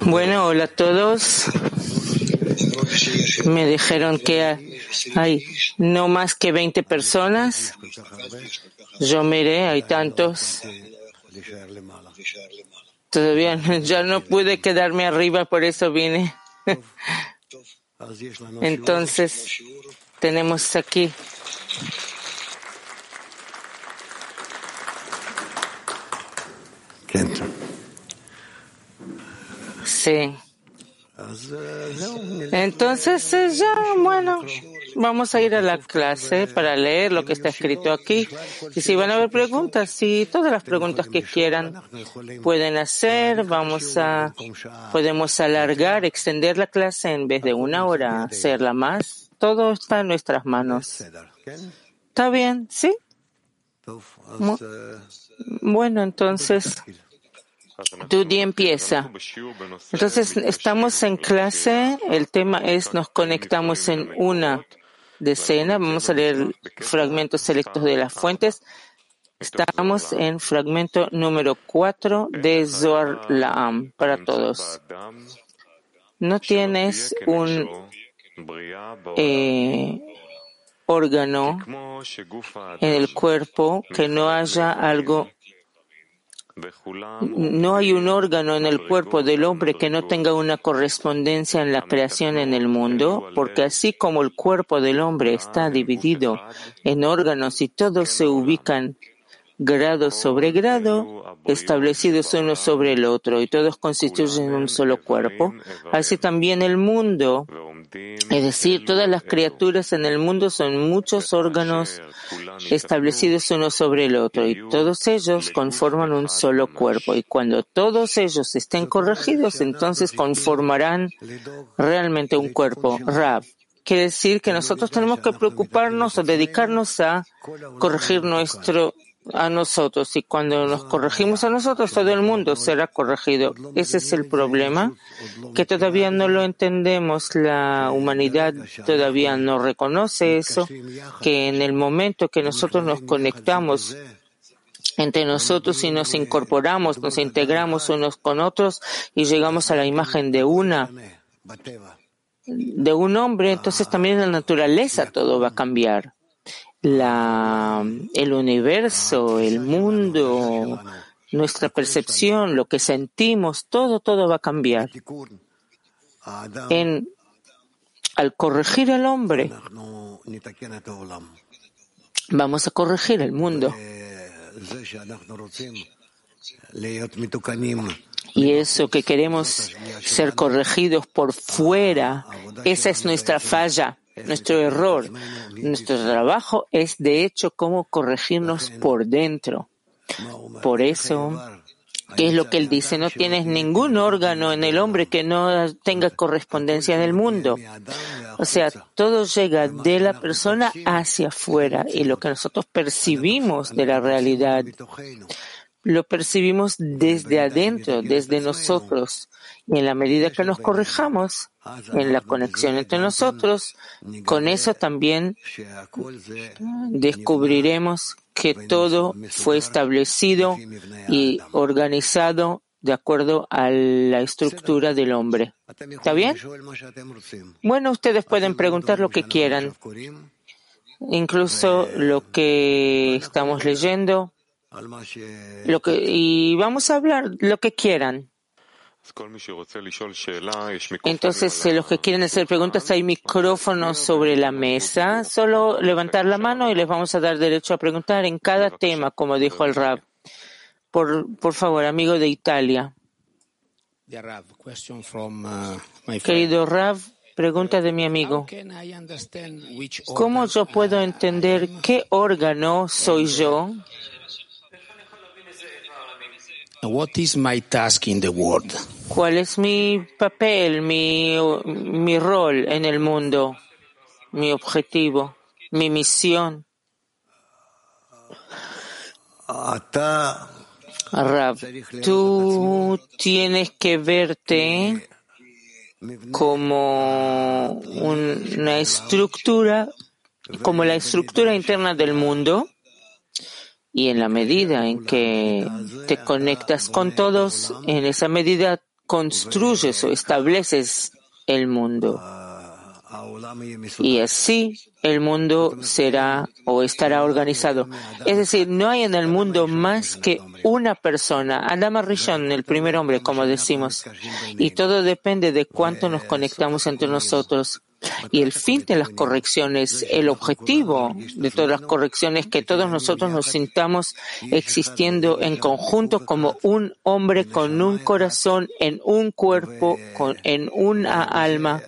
Bueno, hola a todos. Me dijeron que hay no más que 20 personas. Yo miré, hay tantos. Todavía ya no pude quedarme arriba, por eso vine. Entonces, tenemos aquí Sí. Entonces, eh, ya, bueno, vamos a ir a la clase para leer lo que está escrito aquí. Y si van a haber preguntas, si todas las preguntas que quieran pueden hacer, vamos a, podemos alargar, extender la clase en vez de una hora, hacerla más. Todo está en nuestras manos. ¿Está bien? ¿Sí? Bueno, entonces. Tu empieza. Entonces, estamos en clase. El tema es nos conectamos en una decena. Vamos a leer fragmentos selectos de las fuentes. Estamos en fragmento número 4 de Zohar Laam para todos. No tienes un eh, órgano en el cuerpo que no haya algo no hay un órgano en el cuerpo del hombre que no tenga una correspondencia en la creación en el mundo, porque así como el cuerpo del hombre está dividido en órganos y todos se ubican grado sobre grado, establecidos uno sobre el otro, y todos constituyen un solo cuerpo. Así también el mundo, es decir, todas las criaturas en el mundo son muchos órganos establecidos uno sobre el otro, y todos ellos conforman un solo cuerpo. Y cuando todos ellos estén corregidos, entonces conformarán realmente un cuerpo. Rab. Quiere decir que nosotros tenemos que preocuparnos o dedicarnos a corregir nuestro a nosotros y cuando nos corregimos a nosotros, todo el mundo será corregido. Ese es el problema, que todavía no lo entendemos. La humanidad todavía no reconoce eso, que en el momento que nosotros nos conectamos entre nosotros y nos incorporamos, nos integramos unos con otros y llegamos a la imagen de una de un hombre, entonces también en la naturaleza todo va a cambiar el universo, el mundo, nuestra percepción, lo que sentimos, todo, todo va a cambiar. Al corregir al hombre, vamos a corregir el mundo. Y eso que queremos ser corregidos por fuera, esa es nuestra falla. Nuestro error, nuestro trabajo es de hecho cómo corregirnos por dentro. Por eso, ¿qué es lo que él dice? No tienes ningún órgano en el hombre que no tenga correspondencia en el mundo. O sea, todo llega de la persona hacia afuera y lo que nosotros percibimos de la realidad lo percibimos desde adentro, desde nosotros. Y en la medida que nos corrijamos en la conexión entre nosotros, con eso también descubriremos que todo fue establecido y organizado de acuerdo a la estructura del hombre. ¿Está bien? Bueno, ustedes pueden preguntar lo que quieran, incluso lo que estamos leyendo. Lo que, y vamos a hablar lo que quieran. Entonces, los que quieren hacer preguntas, hay micrófonos sobre la mesa. Solo levantar la mano y les vamos a dar derecho a preguntar en cada tema, como dijo el Rab. Por, por favor, amigo de Italia. Uh, Querido Rav, pregunta de mi amigo. ¿Cómo yo puedo entender qué órgano soy yo? What is my task in the world? ¿Cuál es mi papel, mi, mi rol en el mundo, mi objetivo, mi misión? Rab, tú tienes que verte como una estructura, como la estructura interna del mundo Y en la medida en que te conectas con todos, en esa medida construyes o estableces el mundo. Y así el mundo será o estará organizado. Es decir, no hay en el mundo más que una persona, Adam Rishon, el primer hombre, como decimos. Y todo depende de cuánto nos conectamos entre nosotros. Y el fin de las correcciones, el objetivo de todas las correcciones, que todos nosotros nos sintamos existiendo en conjunto como un hombre con un corazón, en un cuerpo, en una alma.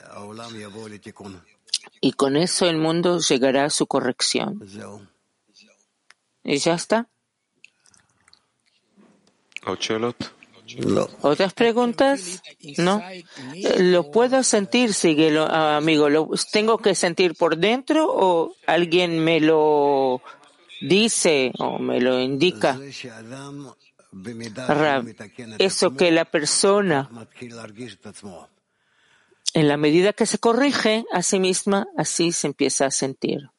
Y con eso el mundo llegará a su corrección. ¿Y ya está? ¿Otras preguntas? No. ¿Lo puedo sentir, sigue amigo? ¿Lo tengo que sentir por dentro o alguien me lo dice o me lo indica? eso que la persona, en la medida que se corrige a sí misma, así se empieza a sentir.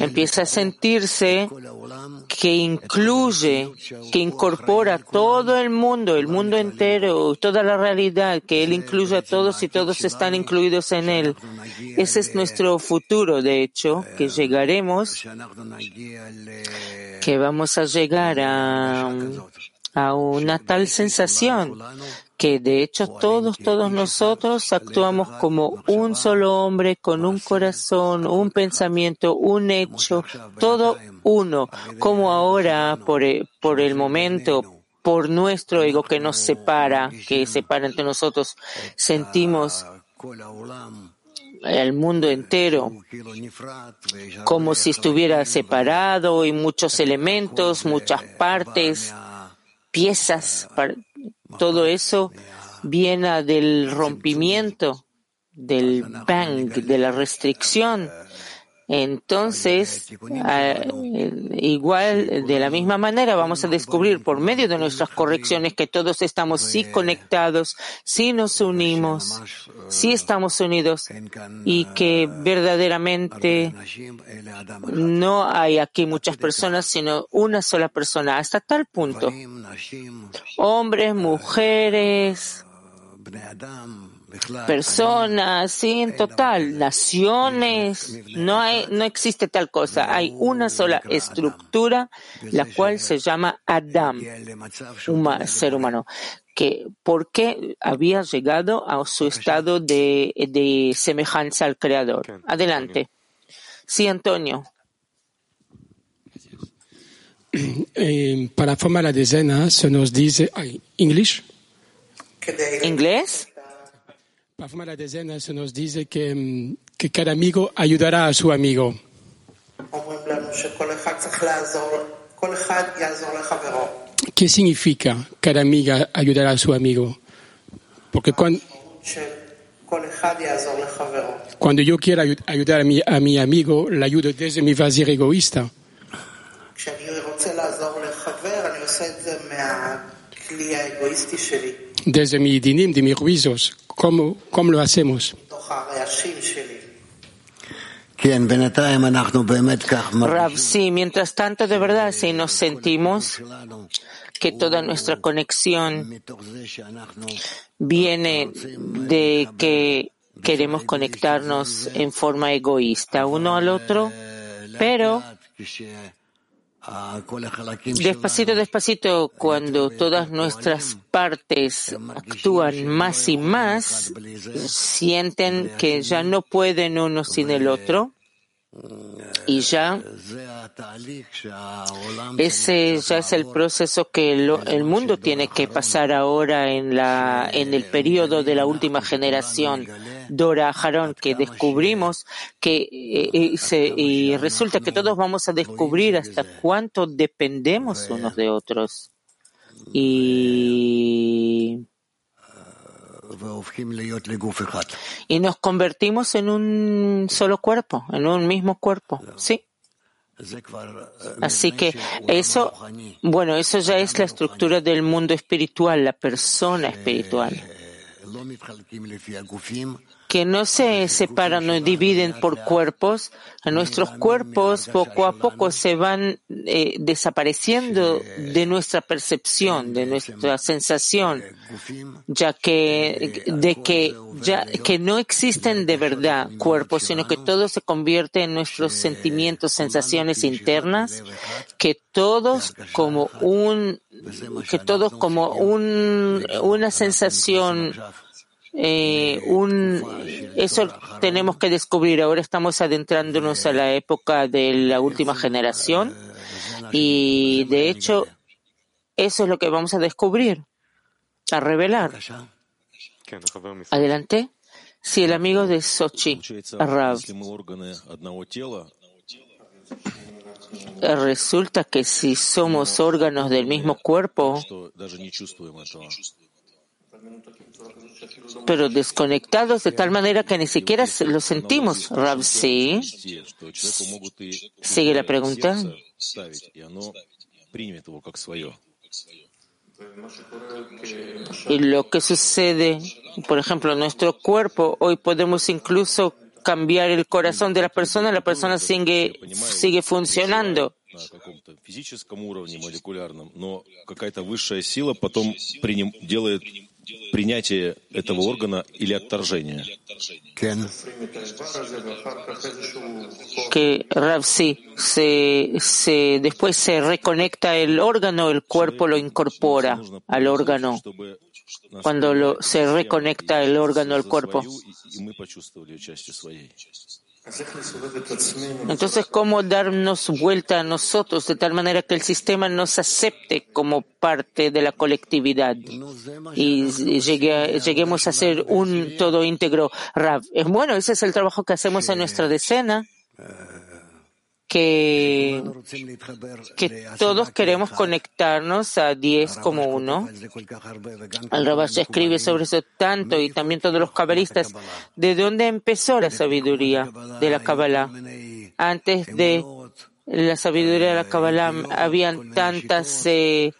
Empieza a sentirse que incluye, que incorpora todo el mundo, el mundo entero, toda la realidad, que Él incluye a todos y todos están incluidos en Él. Ese es nuestro futuro, de hecho, que llegaremos, que vamos a llegar a, a una tal sensación que de hecho todos, todos nosotros actuamos como un solo hombre con un corazón, un pensamiento, un hecho, todo uno, como ahora por el, por el momento, por nuestro ego que nos separa, que separa entre nosotros, sentimos el mundo entero como si estuviera separado y muchos elementos, muchas partes, piezas, todo eso viene del rompimiento, del bang, de la restricción. Entonces, ah, igual, de la misma manera, vamos a descubrir por medio de nuestras correcciones que todos estamos sí conectados, sí nos unimos, sí estamos unidos y que verdaderamente no hay aquí muchas personas, sino una sola persona, hasta tal punto. Hombres, mujeres, personas, sí, en total, naciones, no hay, no existe tal cosa. Hay una sola estructura, la cual se llama Adam, un ser humano. Que, ¿Por qué había llegado a su estado de, de semejanza al Creador? Adelante. Sí, Antonio. Eh, para formar la decena se nos dice, ¿inglés? ¿Inglés? Para la decena se nos dice que, mm, que cada amigo ayudará a su amigo. ¿Qué significa cada amiga ayudará a su amigo? Porque cuando, cuando yo quiero ayudar a mi, a mi amigo, le ayudo desde mi vacío egoísta. Desde mi dinim, de mis juicios, ¿cómo, cómo lo hacemos? Rav, sí, mientras tanto, de verdad, si nos sentimos que toda nuestra conexión viene de que queremos conectarnos en forma egoísta uno al otro, pero Despacito, despacito, cuando todas nuestras partes actúan más y más, sienten que ya no pueden uno sin el otro y ya ese ya es el proceso que el, mundo tiene que pasar ahora en la en el periodo de la última generación Dora Harón que descubrimos que eh, eh, y resulta que todos vamos a descubrir hasta cuánto dependemos unos de otros. Y y nos convertimos en un solo cuerpo, en un mismo cuerpo. Sí. Así que eso, bueno, eso ya es la estructura del mundo espiritual, la persona espiritual. Que no se separan o dividen por cuerpos, nuestros cuerpos poco a poco se van eh, desapareciendo de nuestra percepción, de nuestra sensación, ya que de que ya que no existen de verdad cuerpos, sino que todo se convierte en nuestros sentimientos, sensaciones internas, que todos como un que todos como un una sensación eh, un, eso tenemos que descubrir. Ahora estamos adentrándonos a la época de la última generación y de hecho eso es lo que vamos a descubrir, a revelar. Adelante. Si el amigo de Sochi, Rav, resulta que si somos órganos del mismo cuerpo, pero desconectados de tal manera que ni siquiera lo sentimos. Rav, sí. Sigue la pregunta. Y lo que sucede, por ejemplo, en nuestro cuerpo, hoy podemos incluso cambiar el corazón de la persona, la persona sigue, sigue funcionando принятие этого органа или отторжение. Que Rav sí, se, se, después se reconecta el órgano, el cuerpo lo incorpora al órgano. Cuando lo, se reconecta el órgano al cuerpo. Entonces, ¿cómo darnos vuelta a nosotros de tal manera que el sistema nos acepte como parte de la colectividad y lleguemos a ser un todo íntegro? Rav, bueno, ese es el trabajo que hacemos en nuestra decena que, que todos queremos conectarnos a 10 como uno. El Rabash escribe sobre eso tanto y también todos los cabalistas. ¿De dónde empezó la sabiduría de la Kabbalah? Antes de la sabiduría de la Kabbalah habían tantas, eh,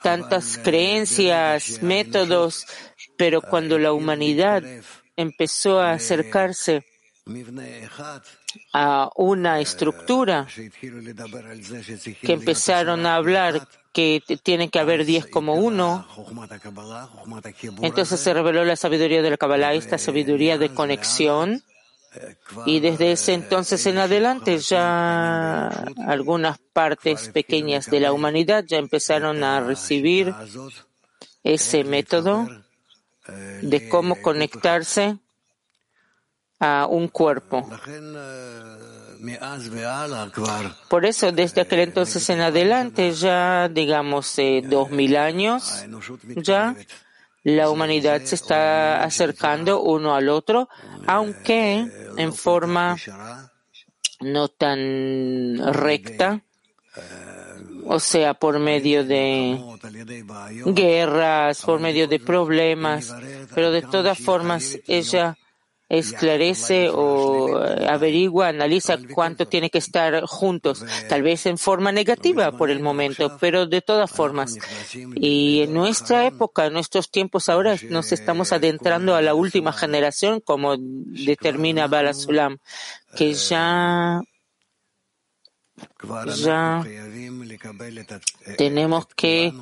tantas creencias, métodos, pero cuando la humanidad empezó a acercarse a una estructura que empezaron a hablar que tiene que haber diez como uno. Entonces se reveló la sabiduría de la Kabbalah, esta sabiduría de conexión. Y desde ese entonces en adelante ya algunas partes pequeñas de la humanidad ya empezaron a recibir ese método de cómo conectarse a un cuerpo. Por eso, desde aquel entonces en adelante, ya digamos eh, dos mil años, ya la humanidad se está acercando uno al otro, aunque en forma no tan recta, o sea, por medio de guerras, por medio de problemas, pero de todas formas ella esclarece o eh, averigua, analiza cuánto tiene que estar juntos, tal vez en forma negativa por el momento, pero de todas formas. Y en nuestra época, en nuestros tiempos ahora, nos estamos adentrando a la última generación, como determina Balasulam, que ya ya tenemos que,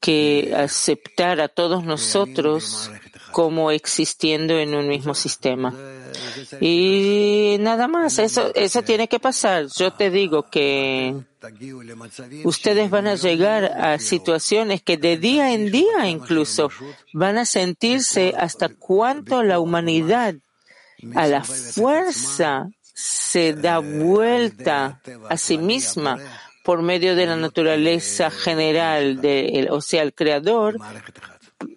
que aceptar a todos nosotros como existiendo en un mismo sistema. Y nada más, eso, eso tiene que pasar. Yo te digo que ustedes van a llegar a situaciones que de día en día incluso van a sentirse hasta cuánto la humanidad a la fuerza se da vuelta a sí misma por medio de la naturaleza general, de, o sea, el creador,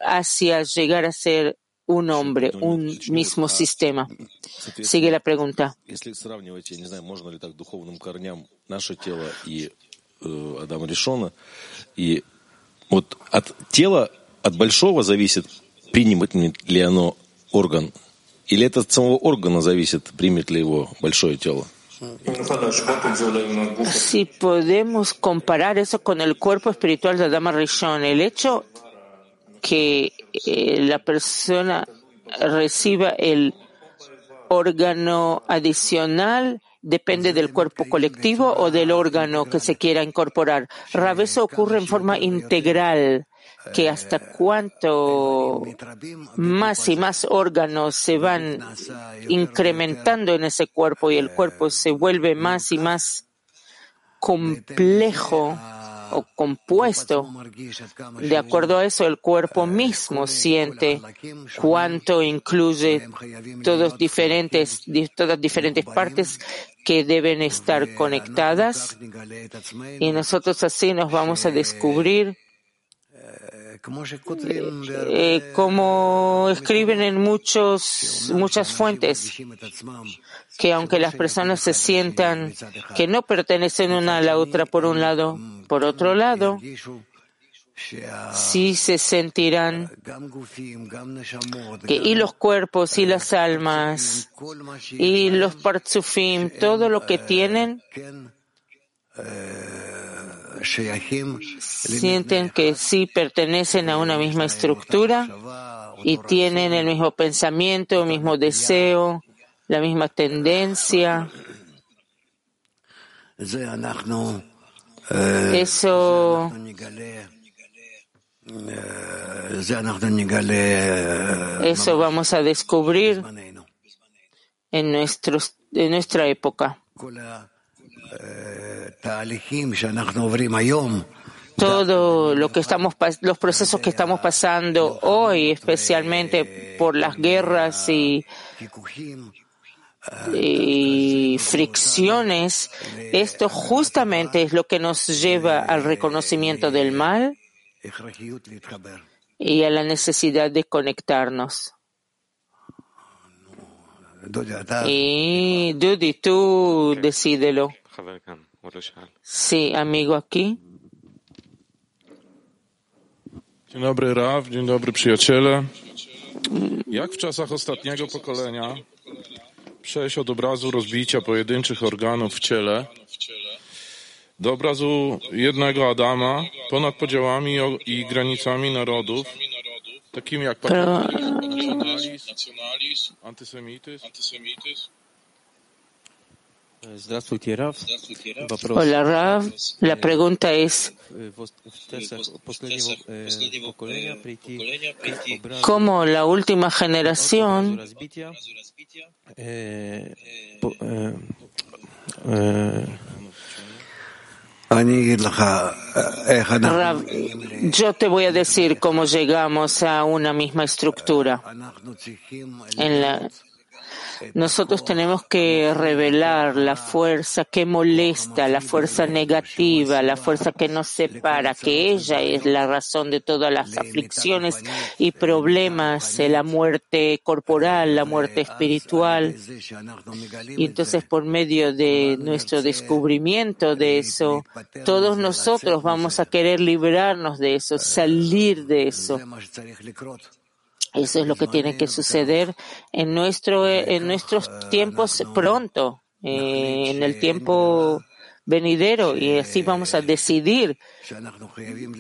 hacia llegar a ser un hombre, un mismo sistema. Sigue la pregunta. И вот от тела, от большого зависит, примет ли оно орган, или это от самого органа зависит, примет ли его большое тело. Si podemos comparar eso con el cuerpo espiritual de Adama Rishon, el hecho que eh, la persona reciba el órgano adicional depende del cuerpo colectivo o del órgano que se quiera incorporar. Rab, eso ocurre en forma integral, que hasta cuánto más y más órganos se van incrementando en ese cuerpo y el cuerpo se vuelve más y más complejo o compuesto. De acuerdo a eso, el cuerpo mismo siente cuánto incluye todos diferentes, todas diferentes partes que deben estar conectadas y nosotros así nos vamos a descubrir eh, como escriben en muchos, muchas fuentes, que aunque las personas se sientan que no pertenecen una a la otra por un lado, por otro lado, sí se sentirán que y los cuerpos y las almas y los partsufim, todo lo que tienen, sienten que sí pertenecen a una misma estructura y tienen el mismo pensamiento, el mismo deseo, la misma tendencia. Eso eso vamos a descubrir en, nuestros, en nuestra época. Todo lo que estamos, los procesos que estamos pasando hoy, especialmente por las guerras y, y fricciones, esto justamente es lo que nos lleva al reconocimiento del mal y a la necesidad de conectarnos. Y Dudi, tú decídelo. Sí, amigo aquí. Dzień dobry Raw, dzień dobry przyjaciele. Jak w czasach ostatniego pokolenia przejść od obrazu rozbicia pojedynczych organów w ciele do obrazu jednego Adama ponad podziałami i granicami narodów, takimi jak nacjonalizm, antysemityzm? Hola, Rav. La pregunta es, ¿cómo la última generación Rav, yo te voy a decir cómo llegamos a una misma estructura. En la, nosotros tenemos que revelar la fuerza que molesta, la fuerza negativa, la fuerza que nos separa, que ella es la razón de todas las aflicciones y problemas, la muerte corporal, la muerte espiritual. Y entonces por medio de nuestro descubrimiento de eso, todos nosotros vamos a querer librarnos de eso, salir de eso. Eso es lo que tiene que suceder en, nuestro, en nuestros tiempos pronto, eh, en el tiempo venidero, y así vamos a decidir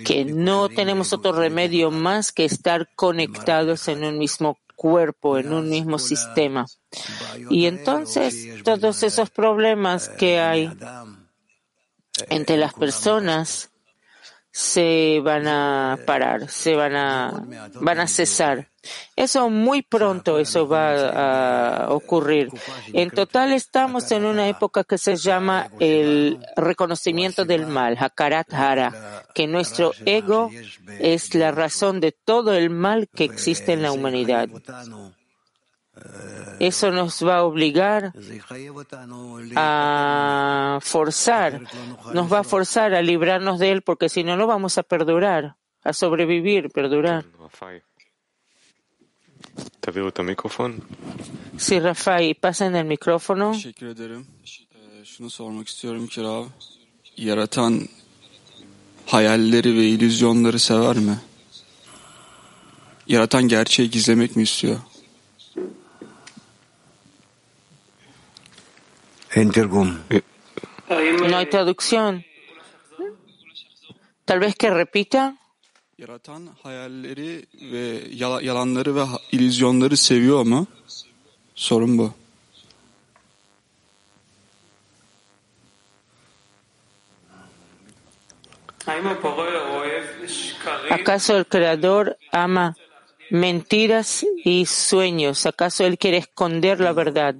que no tenemos otro remedio más que estar conectados en un mismo cuerpo, en un mismo sistema. Y entonces todos esos problemas que hay entre las personas se van a parar, se van a, van a cesar. Eso muy pronto, eso va a ocurrir. En total estamos en una época que se llama el reconocimiento del mal, Hakarat Hara, que nuestro ego es la razón de todo el mal que existe en la humanidad. Eso nos va a obligar a forzar, nos va a forzar a librarnos de él porque si no, no vamos a perdurar, a sobrevivir, perdurar. Sí, Rafael, pasen el micrófono. Hayalleri ve illüzyonları sever mi? Yaratan gerçeği gizlemek mi istiyor? Eh, no hay traducción. Tal vez que repita. Yaratan hayalleri ve yalanları ve illüzyonları seviyor ama sorun bu. ¿Acaso el creador ama mentiras y sueños? ¿Acaso Él quiere esconder la verdad?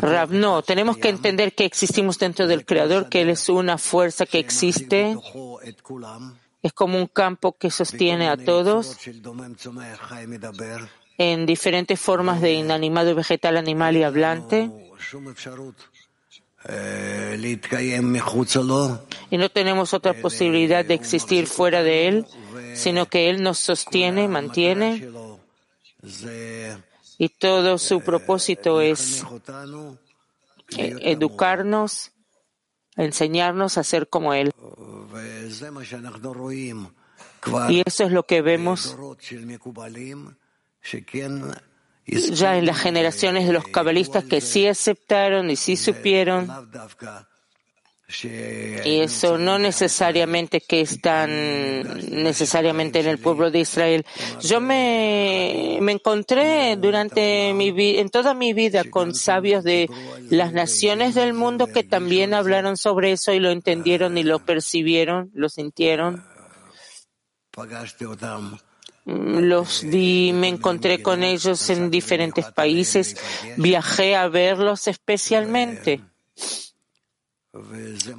Rav, no, tenemos que entender que existimos dentro del Creador, que Él es una fuerza que existe, es como un campo que sostiene a todos en diferentes formas de inanimado, vegetal, animal y hablante. Y no tenemos otra posibilidad de existir fuera de Él, sino que Él nos sostiene, mantiene. Y todo su propósito es eh, educarnos, enseñarnos a ser como Él. Y eso es lo que vemos ya en las generaciones de los cabalistas que sí aceptaron y sí supieron. Y eso no necesariamente que están necesariamente en el pueblo de Israel. Yo me, me encontré durante mi en toda mi vida con sabios de las naciones del mundo que también hablaron sobre eso y lo entendieron y lo percibieron, lo sintieron. Los vi, me encontré con ellos en diferentes países, viajé a verlos especialmente.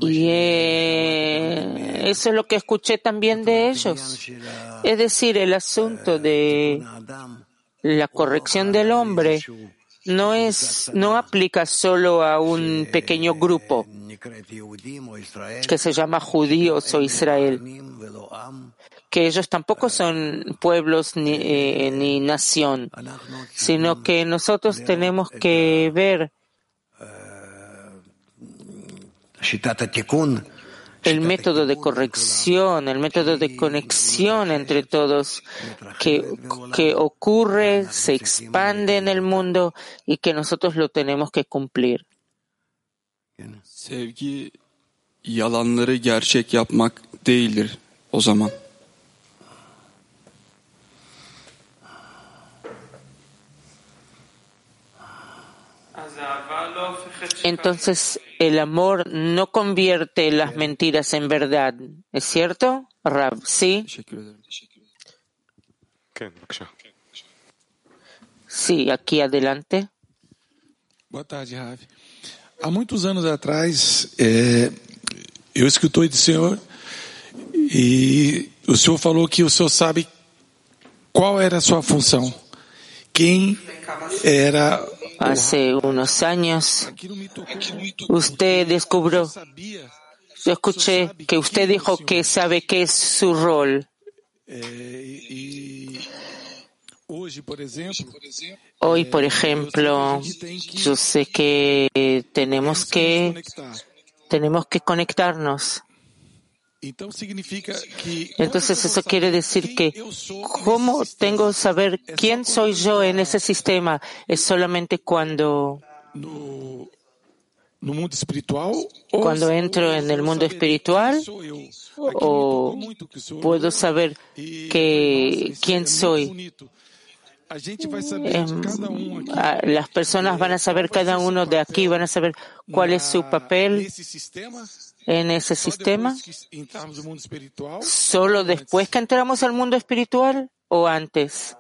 Y eh, eso es lo que escuché también de ellos. Es decir, el asunto de la corrección del hombre no es, no aplica solo a un pequeño grupo que se llama judíos o Israel que ellos tampoco son pueblos ni, eh, ni nación, sino que nosotros tenemos que ver el método de corrección, el método de conexión entre todos que, que ocurre, se expande en el mundo y que nosotros lo tenemos que cumplir. Sevgi yalanları gerçek yapmak değildir o zaman. Entonces el amor no convierte las mentiras en verdad. ¿Es cierto, Rab? Sí. Sí, aquí adelante. Boa tarde, Rav. Há muitos anos atrás, é, eu escutei do senhor e o senhor falou que o senhor sabe qual era a sua função, quem era hace unos años, usted descubrió, yo escuché que usted dijo que sabe qué es su rol. Hoy, por ejemplo, yo sé que tenemos que tenemos que conectarnos. Entonces eso quiere decir que ¿cómo tengo que saber quién soy yo en ese sistema? ¿Es solamente cuando cuando entro en el mundo espiritual o puedo saber que quién soy? Em, las personas van a saber cada uno de aquí, van a saber cuál es su papel en ese sistema? ¿Solo después que entramos al mundo espiritual o antes?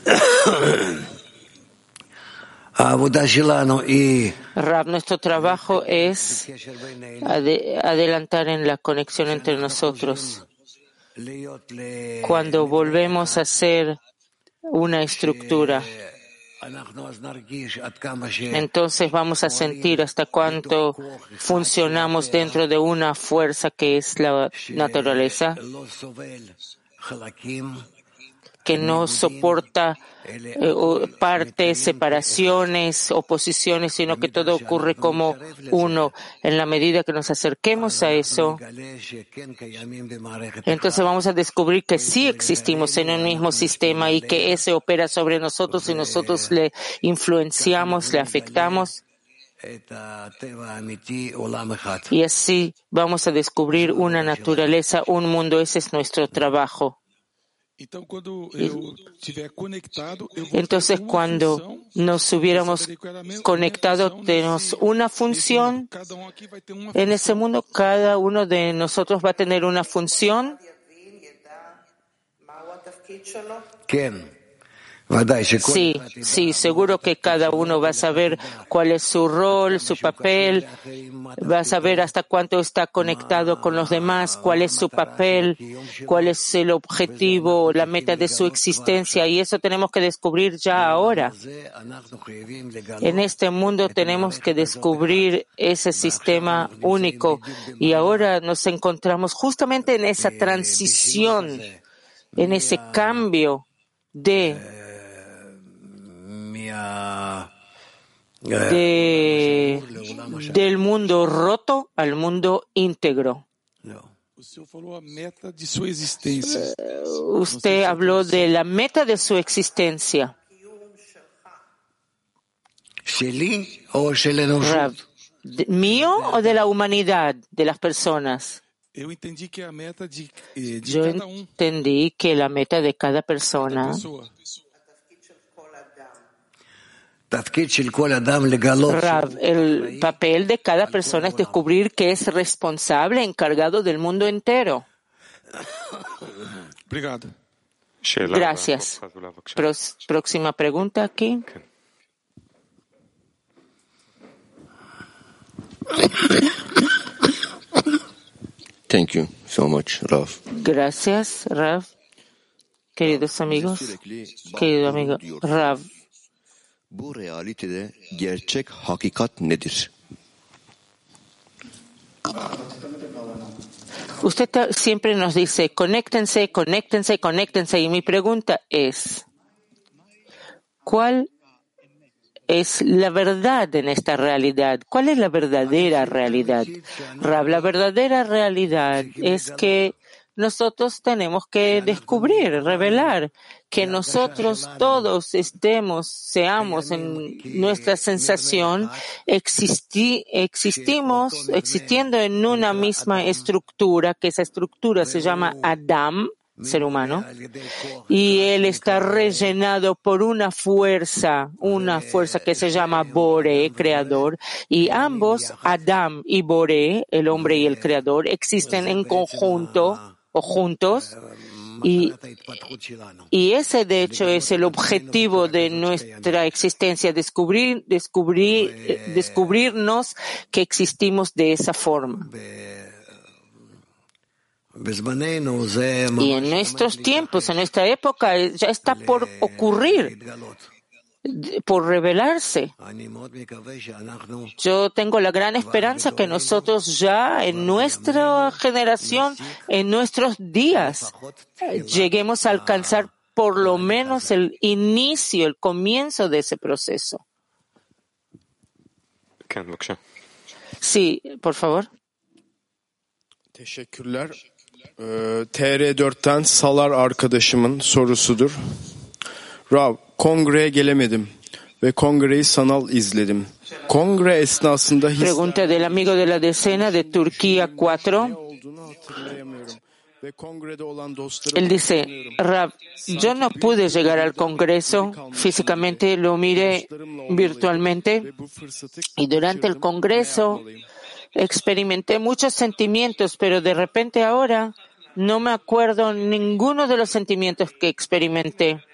Rab, nuestro trabajo es adelantar en la conexión entre nosotros. Cuando volvemos a ser una estructura, entonces vamos a sentir hasta cuánto funcionamos dentro de una fuerza que es la naturaleza, que no soporta eh, partes, separaciones, oposiciones, sino que todo ocurre como uno. En la medida que nos acerquemos a eso, entonces vamos a descubrir que sí existimos en un mismo sistema y que ese opera sobre nosotros y nosotros le influenciamos, le afectamos. Y así vamos a descubrir una naturaleza, un mundo. Ese es nuestro trabajo. Entonces, ter uma cuando nos hubiéramos conectado, tenemos una función. um En ese mundo, cada uno de nosotros va a tener una función. Sí, sí, seguro que cada uno va a saber cuál es su rol, su papel, va a saber hasta cuánto está conectado con los demás, cuál es su papel, cuál es el objetivo, la meta de su existencia, y eso tenemos que descubrir ya ahora. En este mundo tenemos que descubrir ese sistema único y ahora nos encontramos justamente en esa transición, en ese cambio de de, del mundo roto al mundo íntegro. Usted eh, habló de la meta de su existencia. ¿Mío o de la humanidad, de las personas? Yo entendí que la meta de eh, cada persona el papel de cada persona es descubrir que es responsable, encargado del mundo entero. Gracias. Próxima pregunta aquí. Thank you so much, Raf. Gracias, Rav. Queridos amigos, Sürekli querido amigo diyor. Usted siempre nos dice, conéctense, conéctense, conéctense. Y mi pregunta es, ¿cuál es la verdad en esta realidad? ¿Cuál es la verdadera realidad? Rav, la verdadera realidad es que nosotros tenemos que descubrir, revelar, que nosotros todos estemos, seamos en nuestra sensación, existi- existimos, existiendo en una misma estructura, que esa estructura se llama Adam, ser humano, y él está rellenado por una fuerza, una fuerza que se llama Bore, creador, y ambos, Adam y Bore, el hombre y el creador, existen en conjunto o juntos. Y, y, ese, de hecho, es el objetivo de nuestra existencia, descubrir, descubrir, eh, descubrirnos que existimos de esa forma. Y en nuestros tiempos, en nuestra época, eh, ya está por ocurrir por revelarse. Yo tengo la gran esperanza que nosotros ya en nuestra generación, en nuestros días, eh, lleguemos a alcanzar por lo menos el inicio, el comienzo de ese proceso. Sí, por favor. Teşekkürler. Ee, TR4'ten kongreye gelemedim ve kongreyi sanal izledim. Kongre esnasında his Pregunta del amigo de la decena de Turquía 4. olduğunu hatırlayamıyorum. Ve kongrede olan dostlarım Él dice, Rab, yo no pude llegar al Congreso físicamente, lo miré virtualmente y durante el Congreso experimenté muchos sentimientos, pero de repente ahora no me acuerdo ninguno de los sentimientos que experimenté.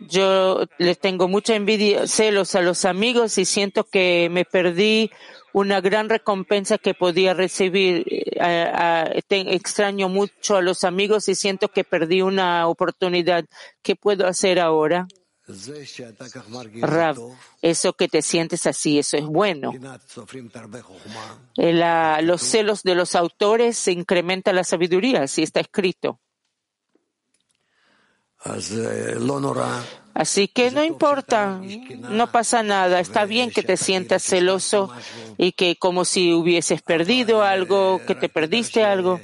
Yo les tengo mucha envidia, celos a los amigos y siento que me perdí una gran recompensa que podía recibir. Eh, extraño mucho a los amigos y siento que perdí una oportunidad. ¿Qué puedo hacer ahora? Rav, eso que te sientes así, eso es bueno. Eh, los celos de los autores incrementan la sabiduría, así está escrito. Así que no importa, no pasa nada, está bien que te sientas celoso y que como si hubieses perdido algo, que te perdiste algo.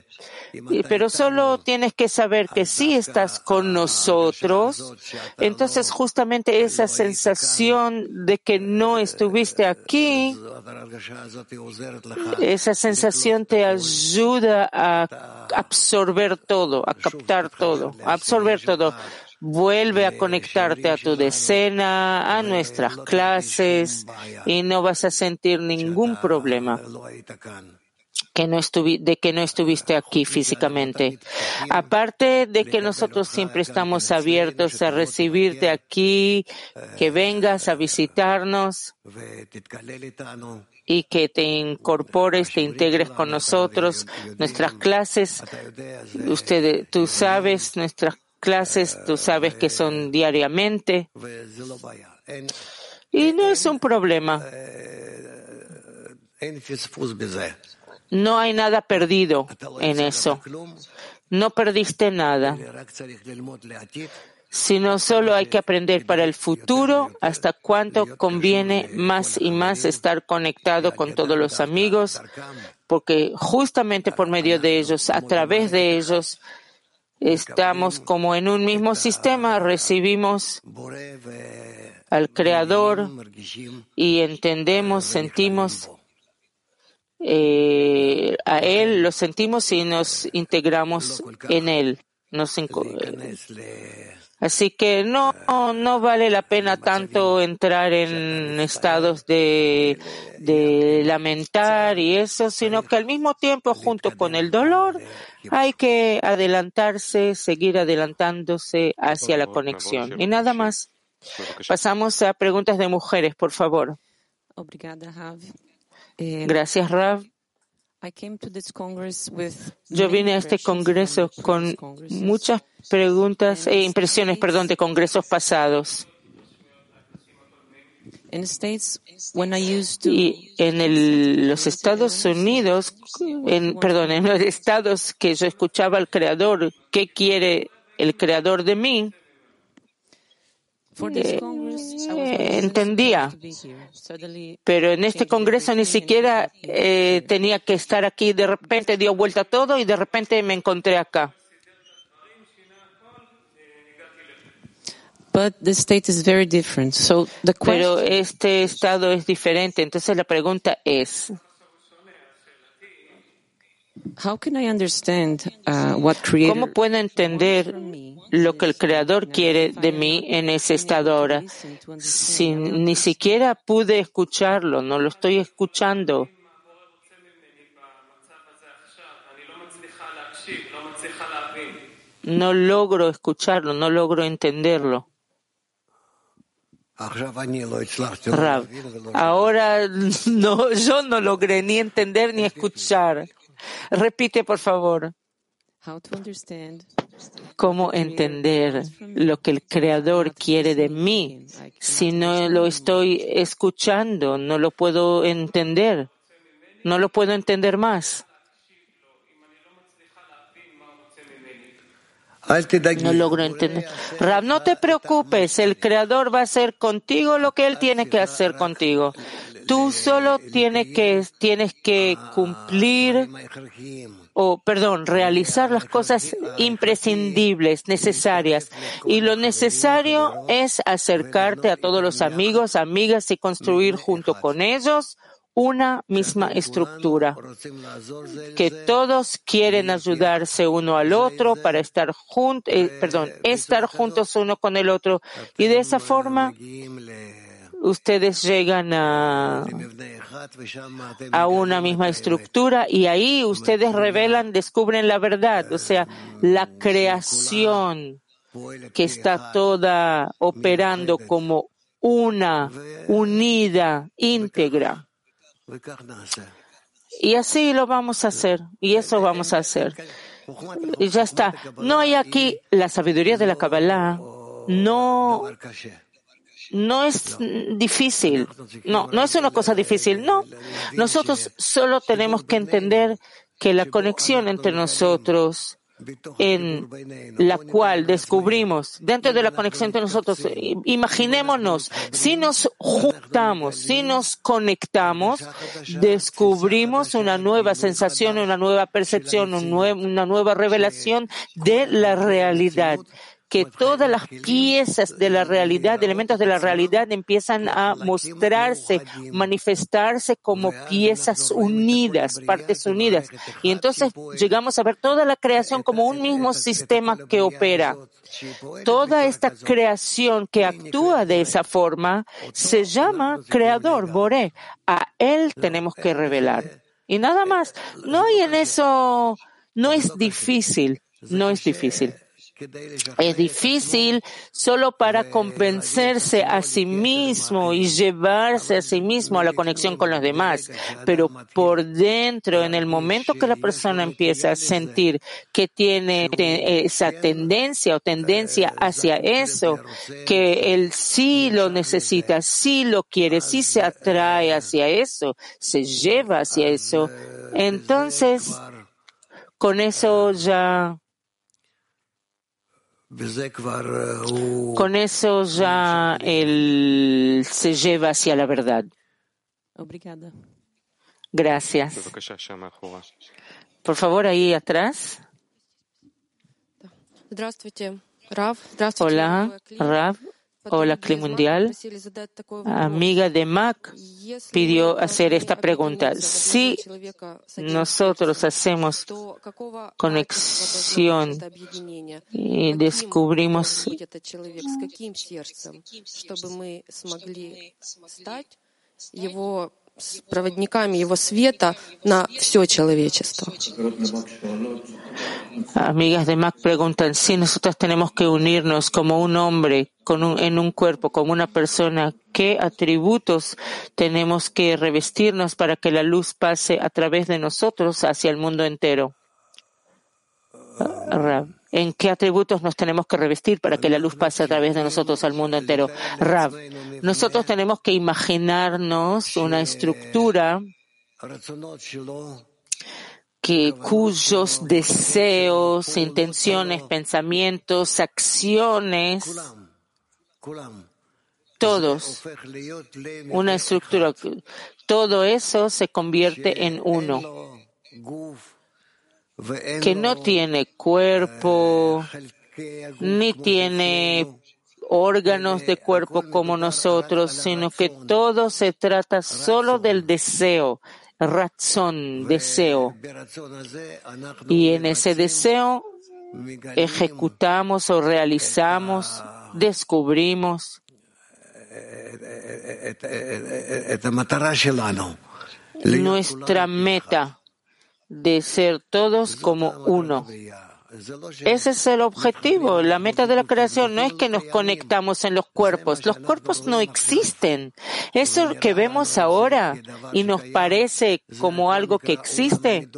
Pero solo tienes que saber que si estás con nosotros, entonces justamente esa sensación de que no estuviste aquí, esa sensación te ayuda a absorber todo, a captar todo, a absorber todo. Vuelve a conectarte a tu decena, a nuestras clases y no vas a sentir ningún problema que no de que no estuviste aquí físicamente. Aparte de que nosotros siempre estamos abiertos a recibirte aquí, que vengas a visitarnos y que te incorpores, te integres con nosotros. Nuestras clases, ustedes, tú sabes, nuestras clases, tú sabes que son diariamente y no es un problema. No hay nada perdido en eso. No perdiste nada, sino solo hay que aprender para el futuro hasta cuánto conviene más y más estar conectado con todos los amigos, porque justamente por medio de ellos, a través de ellos, estamos como en un mismo sistema, recibimos al Creador y entendemos, sentimos eh, a Él, lo sentimos y nos integramos en Él. Nos Así que no, no vale la pena tanto entrar en estados de, de lamentar y eso, sino que al mismo tiempo, junto con el dolor, hay que adelantarse, seguir adelantándose hacia la conexión. Y nada más. Pasamos a preguntas de mujeres, por favor. Obrigada, Rav. Gracias, Rav. Yo vine a este congreso con muchas preguntas e impresiones, perdón, de congresos pasados. Y en el- los Estados Unidos, en, perdón, en los estados que yo escuchaba al Creador, ¿qué quiere el Creador de mí? Eh, Entendía. Pero en este congreso ni siquiera eh, tenía que estar aquí. De repente dio vuelta todo y de repente me encontré acá. but the state is very different. So the Pero question, este estado es diferente. Entonces la pregunta es, ¿cómo puedo entender lo que el Creador quiere de mí en ese estado ahora? Si ni siquiera pude escucharlo, no lo estoy escuchando. No logro escucharlo, no logro entenderlo. Ahora no, yo no logré ni entender ni escuchar. Repite, por favor, how to understand cómo entender lo que el Creador quiere de mí. Si no lo estoy escuchando, no lo puedo entender. No lo puedo entender más. No logro entender. Rab, no te preocupes, el Creador va a hacer contigo lo que Él tiene que hacer contigo. Tú solo tienes que, tienes que cumplir o, perdón, realizar las cosas imprescindibles, necesarias. Y lo necesario es acercarte a todos los amigos, amigas y construir junto con ellos una misma estructura, que todos quieren ayudarse uno al otro para estar juntos, perdón, estar juntos uno con el otro. Y de esa forma ustedes llegan a, una misma estructura y ahí ustedes revelan, descubren la verdad, o sea, la creación que está toda operando como una unida, íntegra. Y así lo vamos a hacer, y eso vamos a hacer. Y ya está. No hay aquí la sabiduría de la Kabbalah. No, no es difícil. No, no es una cosa difícil. No. Nosotros solo tenemos que entender que la conexión entre nosotros en la cual descubrimos, dentro de la conexión entre nosotros, i- imaginémonos, si nos juntamos, si nos conectamos, descubrimos una nueva sensación, una nueva percepción, una nueva revelación de la realidad que todas las piezas de la realidad, elementos de la realidad empiezan a mostrarse, manifestarse como piezas unidas, partes unidas. Y entonces llegamos a ver toda la creación como un mismo sistema que opera. Toda esta creación que actúa de esa forma se llama creador, Boré. A él tenemos que revelar. Y nada más. No hay en eso, no es difícil, no es difícil. Es difícil solo para convencerse a sí mismo y llevarse a sí mismo a la conexión con los demás. Pero por dentro, en el momento que la persona empieza a sentir que tiene te- esa tendencia o tendencia hacia eso, que él sí lo necesita, sí lo quiere, sí se atrae hacia eso, se lleva hacia eso, entonces con eso ya con eso ya él se lleva hacia la verdad. Gracias. Por favor, ahí atrás. Hola, Rav o la CLI mundial, ah, amiga de Mac, pidió hacer esta pregunta. Si nosotros hacemos conexión y descubrimos должен быть этот человек? С каким сердцем? Чтобы мы смогли стать его с- проводниками его света на все человечество. Amigas de Mac preguntan si nosotros tenemos que unirnos como un hombre con un- en un cuerpo, como una persona, ¿qué atributos tenemos que revestirnos para que la luz pase a través de nosotros hacia el mundo entero? Rab, ¿en qué atributos nos tenemos que revestir para que la luz pase a través de nosotros al mundo entero? Rab, nosotros tenemos que imaginarnos una estructura que cuyos deseos, intenciones, pensamientos, acciones, todos, una estructura, todo eso se convierte en uno, que no tiene cuerpo, ni tiene órganos de cuerpo como nosotros, sino que todo se trata solo del deseo, razón, deseo. Y en ese deseo ejecutamos o realizamos, descubrimos nuestra meta de ser todos como uno. Ese es el objetivo, la meta de la creación. No es que nos conectamos en los cuerpos. Los cuerpos no existen. Eso que vemos ahora y nos parece como algo que existe,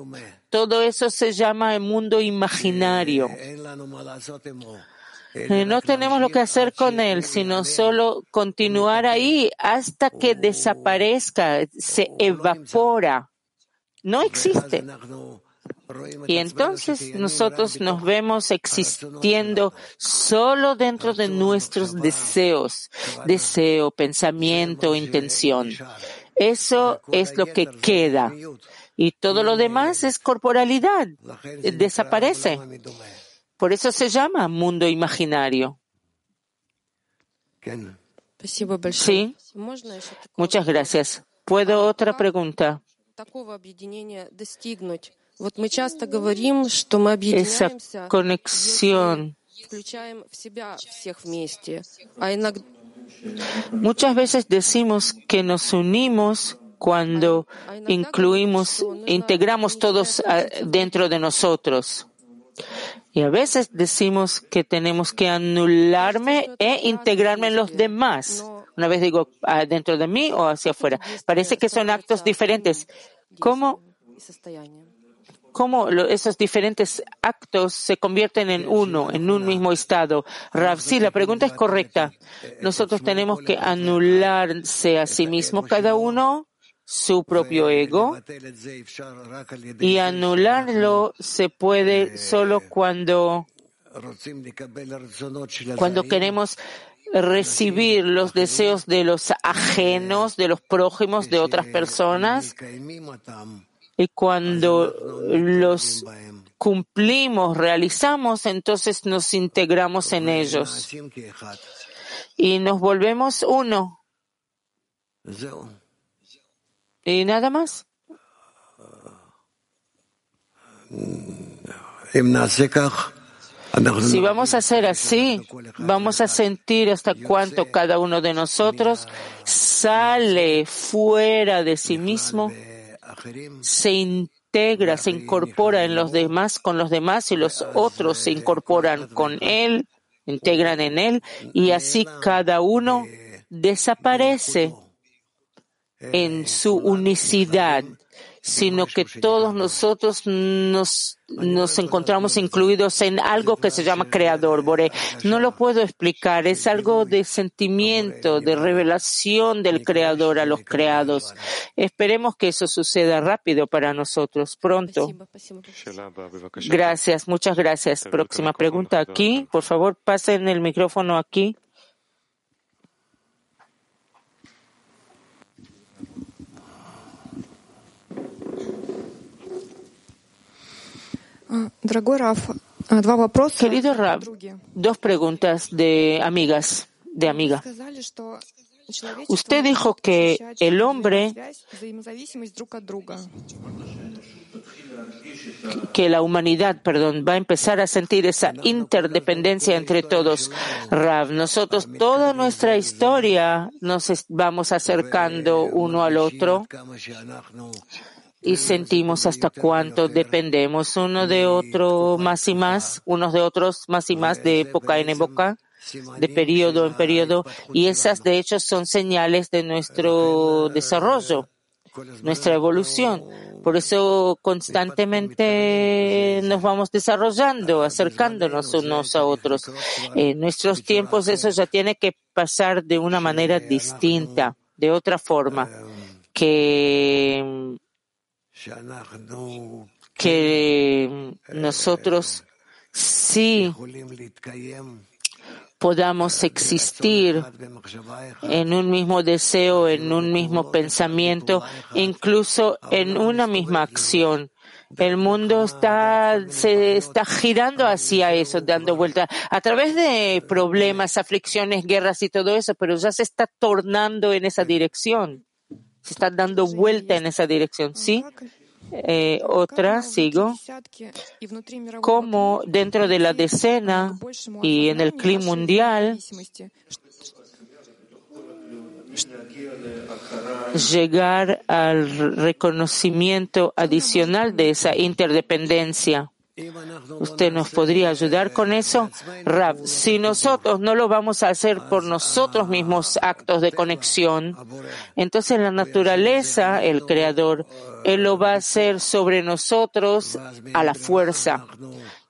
todo eso se llama el mundo imaginario. Eh, No tenemos lo que hacer con él, sino solo continuar ahí hasta que desaparezca, se evapora no existe. Y entonces nosotros nos vemos existiendo solo dentro de nuestros deseos, deseo, pensamiento, intención. Eso es lo que queda. Y todo lo demás es corporalidad, desaparece. Por eso se llama mundo imaginario. Sí, muchas gracias. ¿Puedo otra pregunta? такого объединения достигнуть? Вот мы часто говорим, что мы Esa объединяемся, conexión. включаем в себя всех вместе. А иногда Muchas veces decimos que nos unimos cuando incluimos, integramos todos ah, dentro de nosotros. Y a veces decimos que tenemos que anularme e integrarme en los demás. Una vez digo ah, dentro de mí o hacia afuera. Parece que son actos diferentes. ¿Cómo, cómo esos diferentes actos se convierten en uno, en un mismo estado? Rav, sí, la pregunta es correcta. Nosotros tenemos que anularse a sí mismo cada uno su propio ego y anularlo se puede solo cuando cuando queremos recibir los deseos de los ajenos, de los prójimos, de otras personas y cuando los cumplimos, realizamos, entonces nos integramos en ellos y nos volvemos uno. Y nada más. Si vamos a hacer así, vamos a sentir hasta cuánto cada uno de nosotros sale fuera de sí mismo, se integra, se incorpora en los demás, con los demás y los otros se incorporan con él, integran en él y así cada uno desaparece en su unicidad, sino que todos nosotros nos, nos encontramos incluidos en algo que se llama creador, Bore. No lo puedo explicar, es algo de sentimiento, de revelación del creador a los creados. Esperemos que eso suceda rápido para nosotros, pronto. Gracias, muchas gracias. Próxima pregunta aquí. Por favor, pasen el micrófono aquí. Querido Rab, dos preguntas de amigas, de amiga. Usted dijo que el hombre, que la humanidad, perdón, va a empezar a sentir esa interdependencia entre todos. Rav, nosotros toda nuestra historia nos vamos acercando uno al otro y sentimos hasta cuánto dependemos uno de otro más y más, unos de otros más y más de época en época, de periodo en periodo, y esas de hecho son señales de nuestro desarrollo, nuestra evolución. Por eso constantemente nos vamos desarrollando, acercándonos unos a otros. En nuestros tiempos eso ya tiene que pasar de una manera distinta, de otra forma, que que nosotros sí podamos existir en un mismo deseo, en un mismo pensamiento, incluso en una misma acción. El mundo está, se está girando hacia eso, dando vuelta a través de problemas, aflicciones, guerras y todo eso, pero ya se está tornando en esa dirección. Se está dando vuelta en esa dirección, ¿sí? Eh, otra, sigo, como dentro de la decena y en el clima mundial llegar al reconocimiento adicional de esa interdependencia. ¿Usted nos podría ayudar con eso? Rab, si nosotros no lo vamos a hacer por nosotros mismos actos de conexión, entonces la naturaleza, el Creador, Él lo va a hacer sobre nosotros a la fuerza.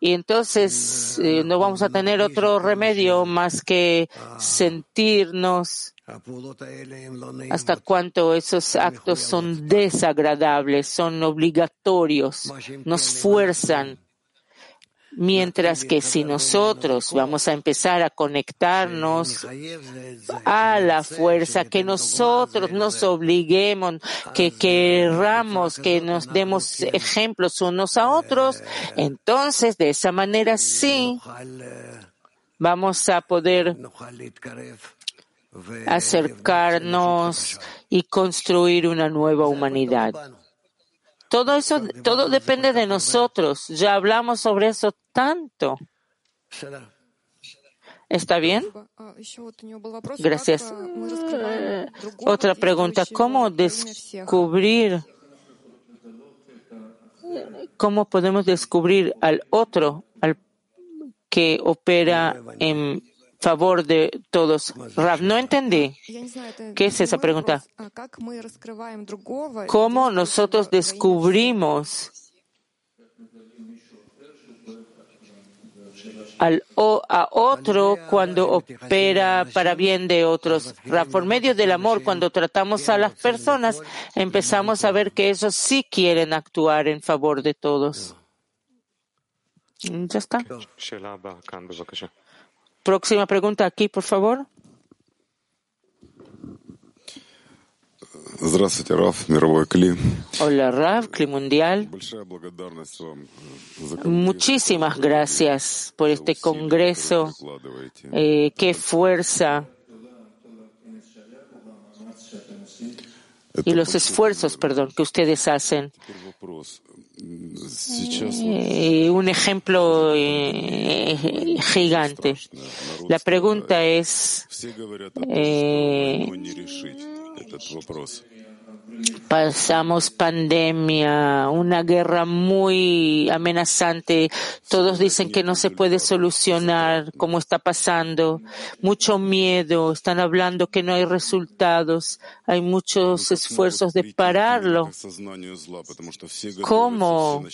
Y entonces eh, no vamos a tener otro remedio más que sentirnos hasta cuánto esos actos son desagradables, son obligatorios, nos fuerzan Mientras que si nosotros vamos a empezar a conectarnos a la fuerza, que nosotros nos obliguemos, que querramos, que nos demos ejemplos unos a otros, entonces de esa manera sí vamos a poder acercarnos y construir una nueva humanidad. Todo eso, todo depende de nosotros. Ya hablamos sobre eso tanto. ¿Está bien? Gracias. Otra pregunta. ¿Cómo descubrir, cómo podemos descubrir al otro, al que opera en favor de todos. Rav, no entendí. ¿Qué es esa pregunta? ¿Cómo nosotros descubrimos al, o, a otro cuando opera para bien de otros. Rav, Por medio del amor, cuando tratamos a las personas, empezamos a ver que ellos sí quieren actuar en favor de todos. Mm, Ya está. Próxima pregunta aquí, por favor. Здравствуйте, Раф, мировой Кли. Hola, Rav, Cli Mundial. Большая благодарность вам за Muchísimas gracias por este congreso. Eh, qué fuerza y los esfuerzos, perdón, que ustedes hacen. Eh, un ejemplo eh, gigante. La pregunta es, eh, pasamos pandemia, una guerra muy amenazante. Todos dicen que no se puede solucionar como está pasando. Mucho miedo. Están hablando que no hay resultados. Hay muchos esfuerzos de pararlo. ¿Cómo?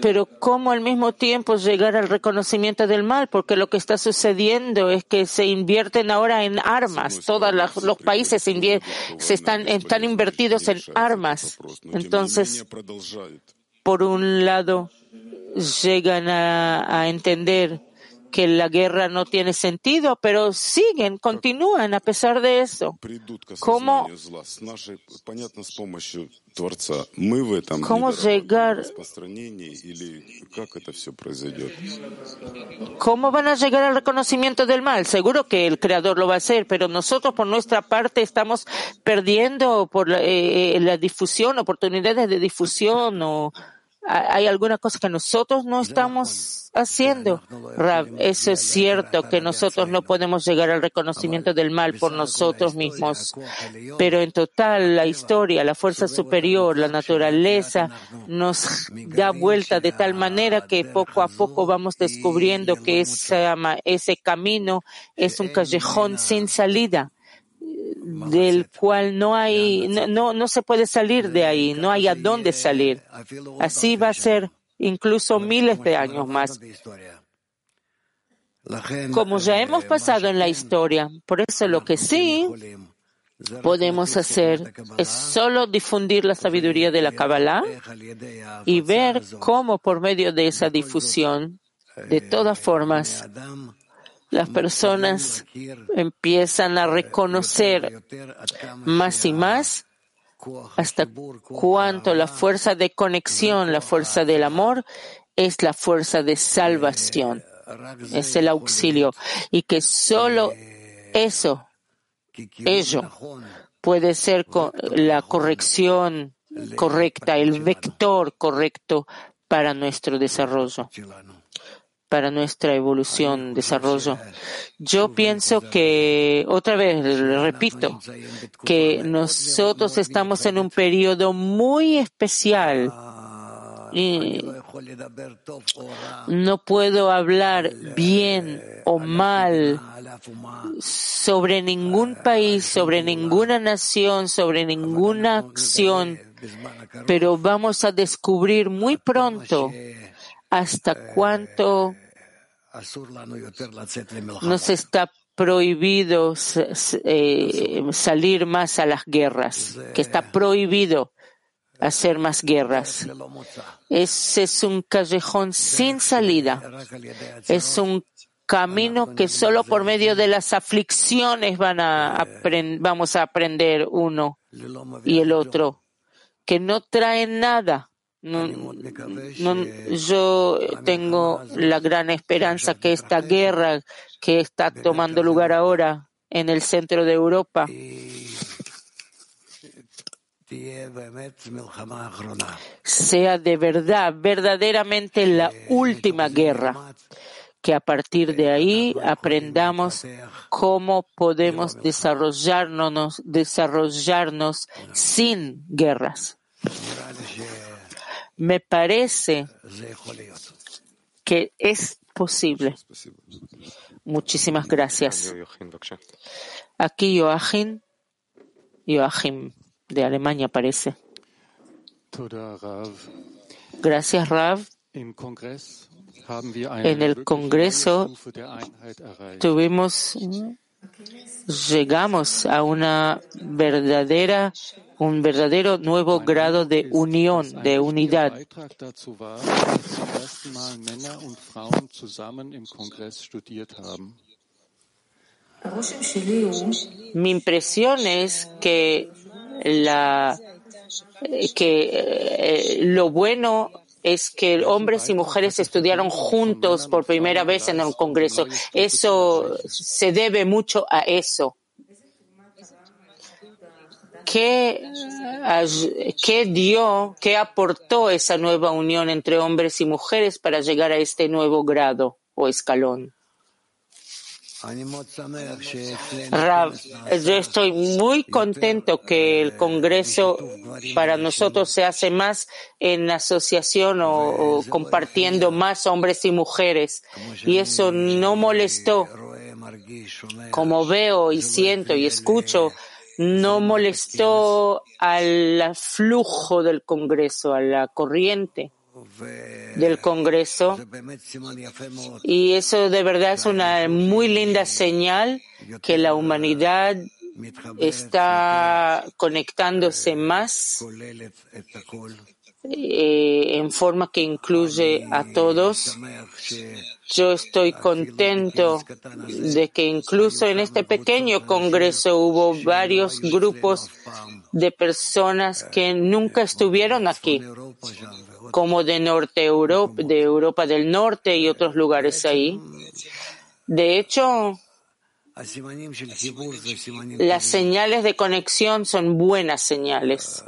Pero cómo al mismo tiempo llegar al reconocimiento del mal, porque lo que está sucediendo es que se invierten ahora en armas. Todos los países se están, están invertidos en armas. Entonces, por un lado, llegan a, a entender que la guerra no tiene sentido, pero siguen, continúan a pesar de eso. ¿Cómo, ¿Cómo llegar? ¿Cómo van a llegar al reconocimiento del mal? Seguro que el Creador lo va a hacer, pero nosotros por nuestra parte estamos perdiendo por la, eh, eh la difusión, oportunidades de difusión o hay alguna cosa que nosotros no estamos haciendo. Rab, eso es cierto que nosotros no podemos llegar al reconocimiento del mal por nosotros mismos. Pero en total, la historia, la fuerza superior, la naturaleza nos da vuelta de tal manera que poco a poco vamos descubriendo que ma- ese camino es un callejón sin salida del cual no hay, no, no, no se puede salir de ahí, no hay a dónde salir. Así va a ser incluso miles de años más, como ya hemos pasado en la historia. Por eso lo que sí podemos hacer es solo difundir la sabiduría de la Kabbalah y ver cómo por medio de esa difusión, de todas formas, las personas empiezan a reconocer más y más hasta cuánto la fuerza de conexión, la fuerza del amor, es la fuerza de salvación, es el auxilio, y que solo eso, ello, puede ser la corrección correcta, el vector correcto para nuestro desarrollo para nuestra evolución, desarrollo. Yo pienso que, otra vez, repito, que nosotros estamos en un periodo muy especial. Y no puedo hablar bien o mal sobre ningún país, sobre ninguna nación, sobre ninguna acción, pero vamos a descubrir muy pronto hasta cuánto nos está prohibido eh, salir más a las guerras, que está prohibido hacer más guerras. Ese es un callejón sin salida. Es un camino que solo por medio de las aflicciones van a vamos a aprender uno y el otro, que no traen nada. No- no- yo tengo la gran esperanza que esta guerra que está tomando lugar ahora en el centro de Europa. Sea de verdad, verdaderamente la última guerra, que a partir de ahí aprendamos cómo podemos desarrollarnos, desarrollarnos sin guerras me parece que es posible. Muchísimas gracias. Aquí Joachim, Joachim de Alemania parece. Gracias, Rav. En el Congreso tuvimos llegamos a una verdadera, un verdadero nuevo grado de unión, de unidad. Mi impresión es que la que eh, lo bueno es que hombres y mujeres estudiaron juntos por primera vez en el Congreso. Eso se debe mucho a eso. ¿Qué, ¿Qué dio, qué aportó esa nueva unión entre hombres y mujeres para llegar a este nuevo grado o escalón? Rav, yo estoy muy contento que el Congreso para nosotros se hace más en asociación o, compartiendo más hombres y mujeres. Y eso no molestó. Como veo y siento y escucho, no molestó al flujo del Congreso, a la corriente del Congreso. Y eso de verdad es una muy linda señal que la humanidad está conectándose más eh, en forma que incluye a todos. Yo estoy contento de que incluso en este pequeño congreso hubo varios grupos de personas que nunca estuvieron aquí como de Norte Europa, de Europa del Norte y otros lugares ahí. De hecho, las señales de conexión son buenas señales.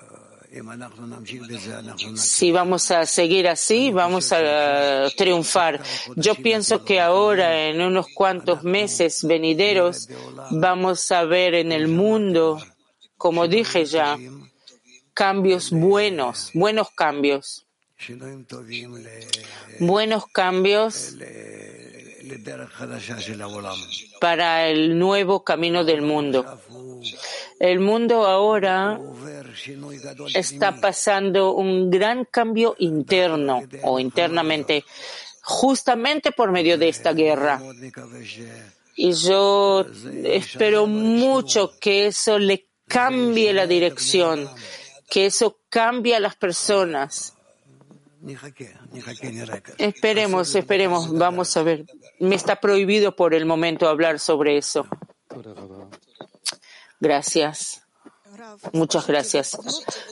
Si vamos a seguir así, vamos a triunfar. Yo pienso que ahora, en unos cuantos meses venideros, vamos a ver en el mundo, como dije ya, cambios buenos, buenos cambios. Buenos cambios para el nuevo camino del mundo. El mundo ahora está pasando un gran cambio interno o internamente, justamente por medio de esta guerra. Y yo espero mucho que eso le cambie la dirección, que eso cambie a las personas Esperemos, esperemos, vamos a ver. Me está prohibido por el momento hablar sobre eso. Gracias. Muchas gracias.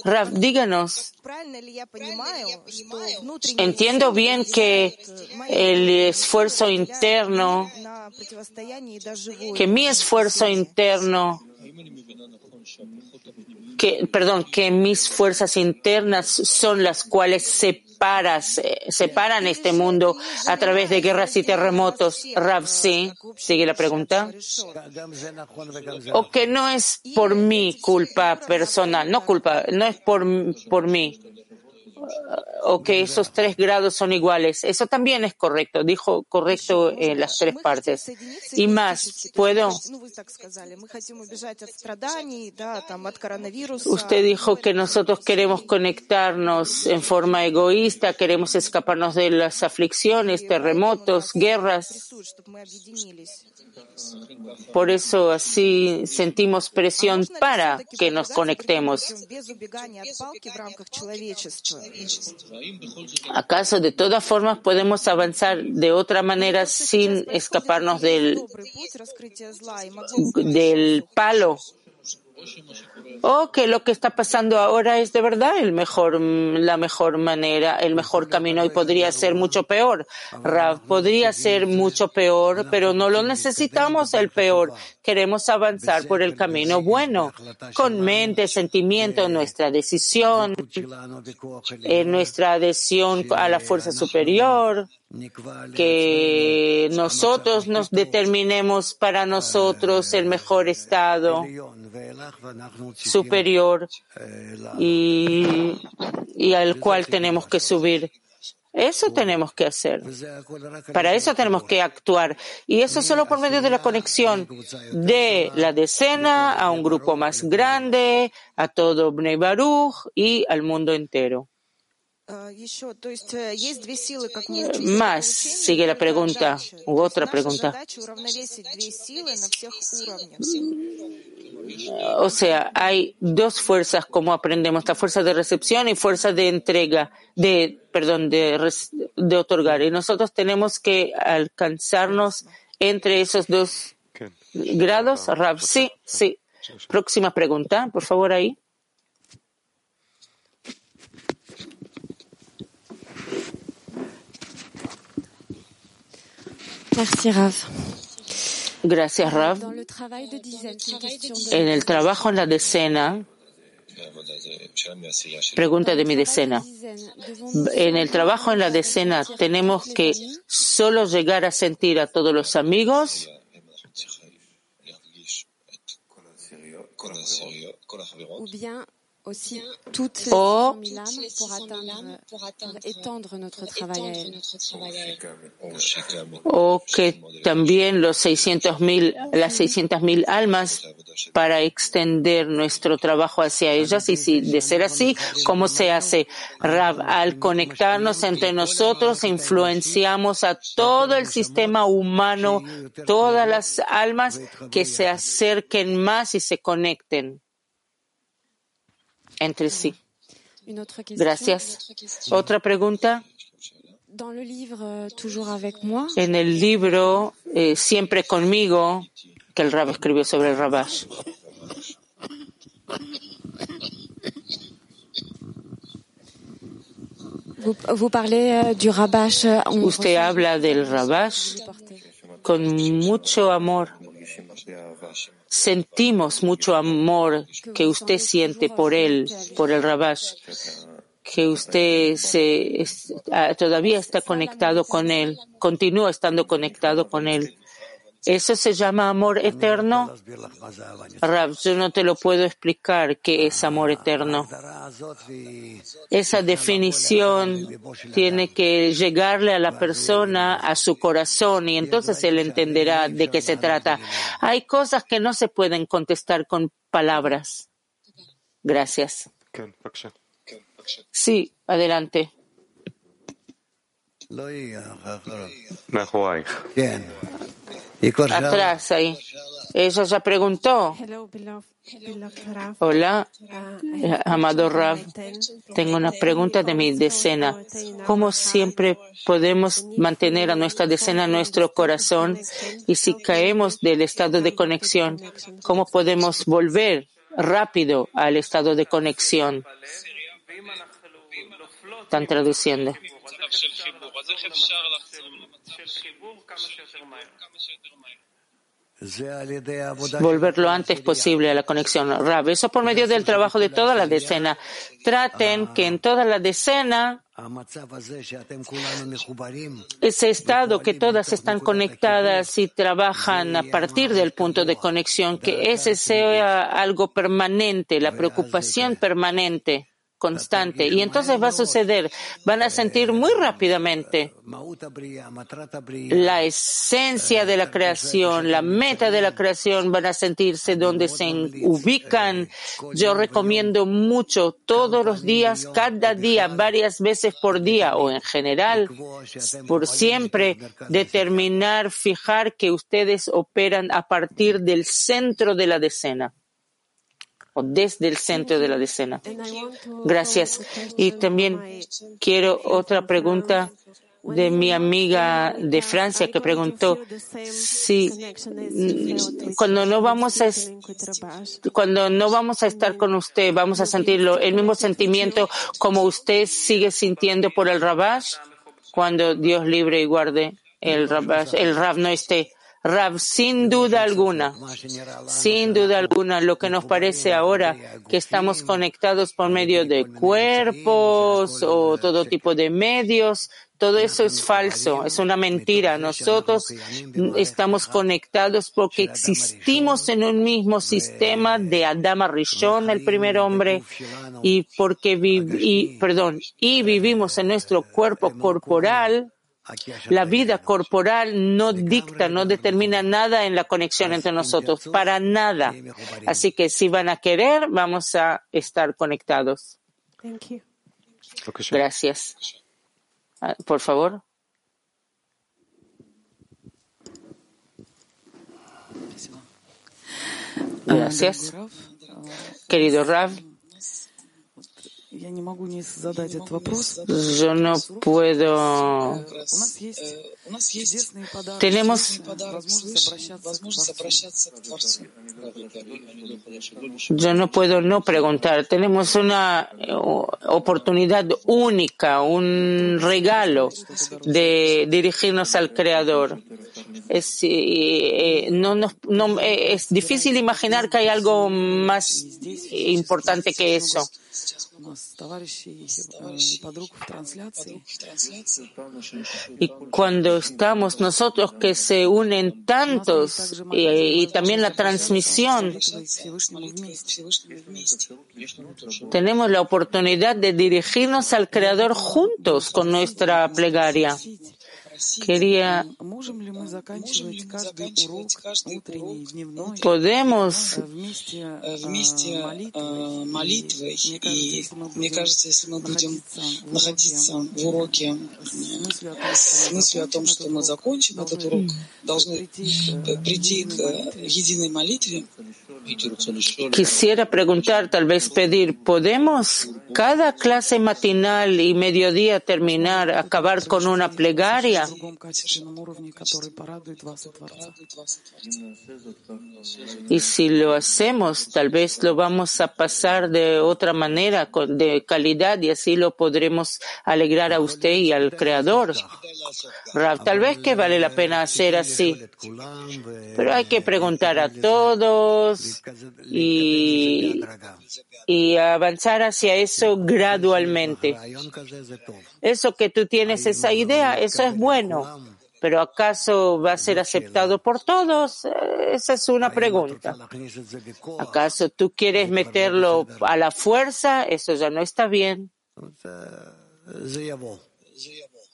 Rav, díganos, entiendo bien que el esfuerzo interno, que mi esfuerzo interno que, perdón, que mis fuerzas internas son las cuales separas, separan este mundo a través de guerras y terremotos. Rav, sí, sigue la pregunta. O que no es por mi culpa personal, no culpa, no es por, por mí o que esos tres grados son iguales. Eso también es correcto, dijo correcto en las tres partes. Y más, ¿puedo? Usted dijo que nosotros queremos conectarnos en forma egoísta, queremos escaparnos de las aflicciones, terremotos, guerras. Por eso así sentimos presión para que nos conectemos. ¿Acaso de todas formas podemos avanzar de otra manera sin escaparnos del, del palo o que lo que está pasando ahora es de verdad el mejor, la mejor manera, el mejor camino y podría ser mucho peor. Rav, podría ser mucho peor, pero no lo necesitamos el peor. Queremos avanzar por el camino bueno, con mente, sentimiento, nuestra decisión, en nuestra adhesión a la fuerza superior, que nosotros nos determinemos para nosotros el mejor estado superior y, al cual tenemos que subir. Eso tenemos que hacer. Para eso tenemos que actuar. Y eso solo por medio de la conexión de la decena a un grupo más grande, a todo Bnei Baruch y al mundo entero. Más, sigue la pregunta, u otra pregunta. O sea, hay dos fuerzas como aprendemos, la fuerza de recepción y fuerza de entrega, de, perdón, de, de otorgar. Y nosotros tenemos que alcanzarnos entre esos dos grados. Rav, sí, sí. Próxima pregunta, por favor, ahí. Merci Rav. Gracias, Rav. En el trabajo en la decena, pregunta de mi decena. En el trabajo en la decena, ¿tenemos que solo llegar a sentir a todos los amigos Ou bien aussi toutes les Oh. 100 000 âmes pour, atteindre, pour étendre notre travail à elles. o que también los 600.000, las 600.000 almas para extender nuestro trabajo hacia ellas? Y si de ser así, ¿cómo se hace? Rav, al conectarnos entre nosotros, influenciamos a todo el sistema humano, todas las almas que se acerquen más y se conecten entre sí. Gracias. Otra pregunta. Euh, En el libro eh, Siempre conmigo, que el Rab escribió sobre el Rabash, euh, euh, usted habla del Rabash con mucho amor. Sentimos mucho amor que usted siente por él, por el Rabash, que usted se, ah, todavía está conectado con él, continúa estando conectado con él. ¿Eso se llama amor eterno? Rab, yo no te lo puedo explicar qué es amor eterno. Esa definición tiene que llegarle a la persona, a su corazón, y entonces él entenderá de qué se trata. Hay cosas que no se pueden contestar con palabras. Gracias. Sí, adelante. Atrás, ahí. Ella ya preguntó. Hola, eh, amado Rav. Tengo una pregunta de mi decena. ¿Cómo siempre podemos mantener a nuestra decena en nuestro corazón? Y si caemos del estado de conexión, ¿cómo podemos volver rápido al estado de conexión? Están traduciendo. Volver lo antes posible a la conexión. Rab, eso por medio del trabajo de toda la decena. Traten que en toda la decena ese estado que todas están conectadas y trabajan a partir del punto de conexión, que ese sea algo permanente, la preocupación permanente, constante. Y entonces va a suceder, van a sentir muy rápidamente la esencia de la creación, la meta de la creación, van a sentirse donde se ubican. Yo recomiendo mucho todos los días, cada día, varias veces por día o en general, por siempre, determinar, fijar que ustedes operan a partir del centro de la decena o desde el centro de la decena. Gracias. Y también quiero otra pregunta de mi amiga de Francia que preguntó si cuando no vamos a cuando no vamos a estar con usted vamos a sentirlo el mismo sentimiento como usted sigue sintiendo por el Rabash cuando Dios libre y guarde el Rabash, el Rab no esté. Rab, sin duda alguna, sin duda alguna, lo que nos parece ahora que estamos conectados por medio de cuerpos o todo tipo de medios, todo eso es falso, es una mentira. Nosotros estamos conectados porque existimos en un mismo sistema de Adama Rishon, el primer hombre, y porque y, perdón, y vivimos en nuestro cuerpo corporal la vida corporal no dicta, no determina nada en la conexión entre nosotros, para nada. Así que si van a querer, vamos a estar conectados. Thank you. Gracias. Ah, Por favor. Gracias. Querido Rav, yo no puedo. Tenemos. Yo no puedo no preguntar. Tenemos una oportunidad única, un regalo de dirigirnos al Creador. Eh, eh, eh, es, difícil imaginar que hay algo más importante que eso. Y cuando estamos nosotros que se unen tantos y también la transmisión, tenemos la oportunidad de dirigirnos al Creador juntos con nuestra plegaria. Quería, Можем ли мы заканчивать каждый урок, утренний, дневной, podemos э, вместе, э, молитвой? И мне кажется, если мы будем находиться в уроке э, с мыслью о том, что мы закончим этот урок, должны э, прийти к э, единой молитве, Quisiera preguntar, tal vez pedir, ¿podemos cada clase matinal y mediodía terminar, acabar con una plegaria? Y si lo hacemos, tal vez lo vamos a pasar de otra manera, de calidad, y así lo podremos alegrar a usted y al Creador. Tal vez que vale la pena hacer así, pero hay que preguntar a todos y, y avanzar hacia eso gradualmente. Eso que tú tienes esa idea, eso es bueno, pero ¿acaso va a ser aceptado por todos? Eh, Esa es una pregunta. ¿Acaso tú quieres meterlo a la fuerza? Eso ya no está bien.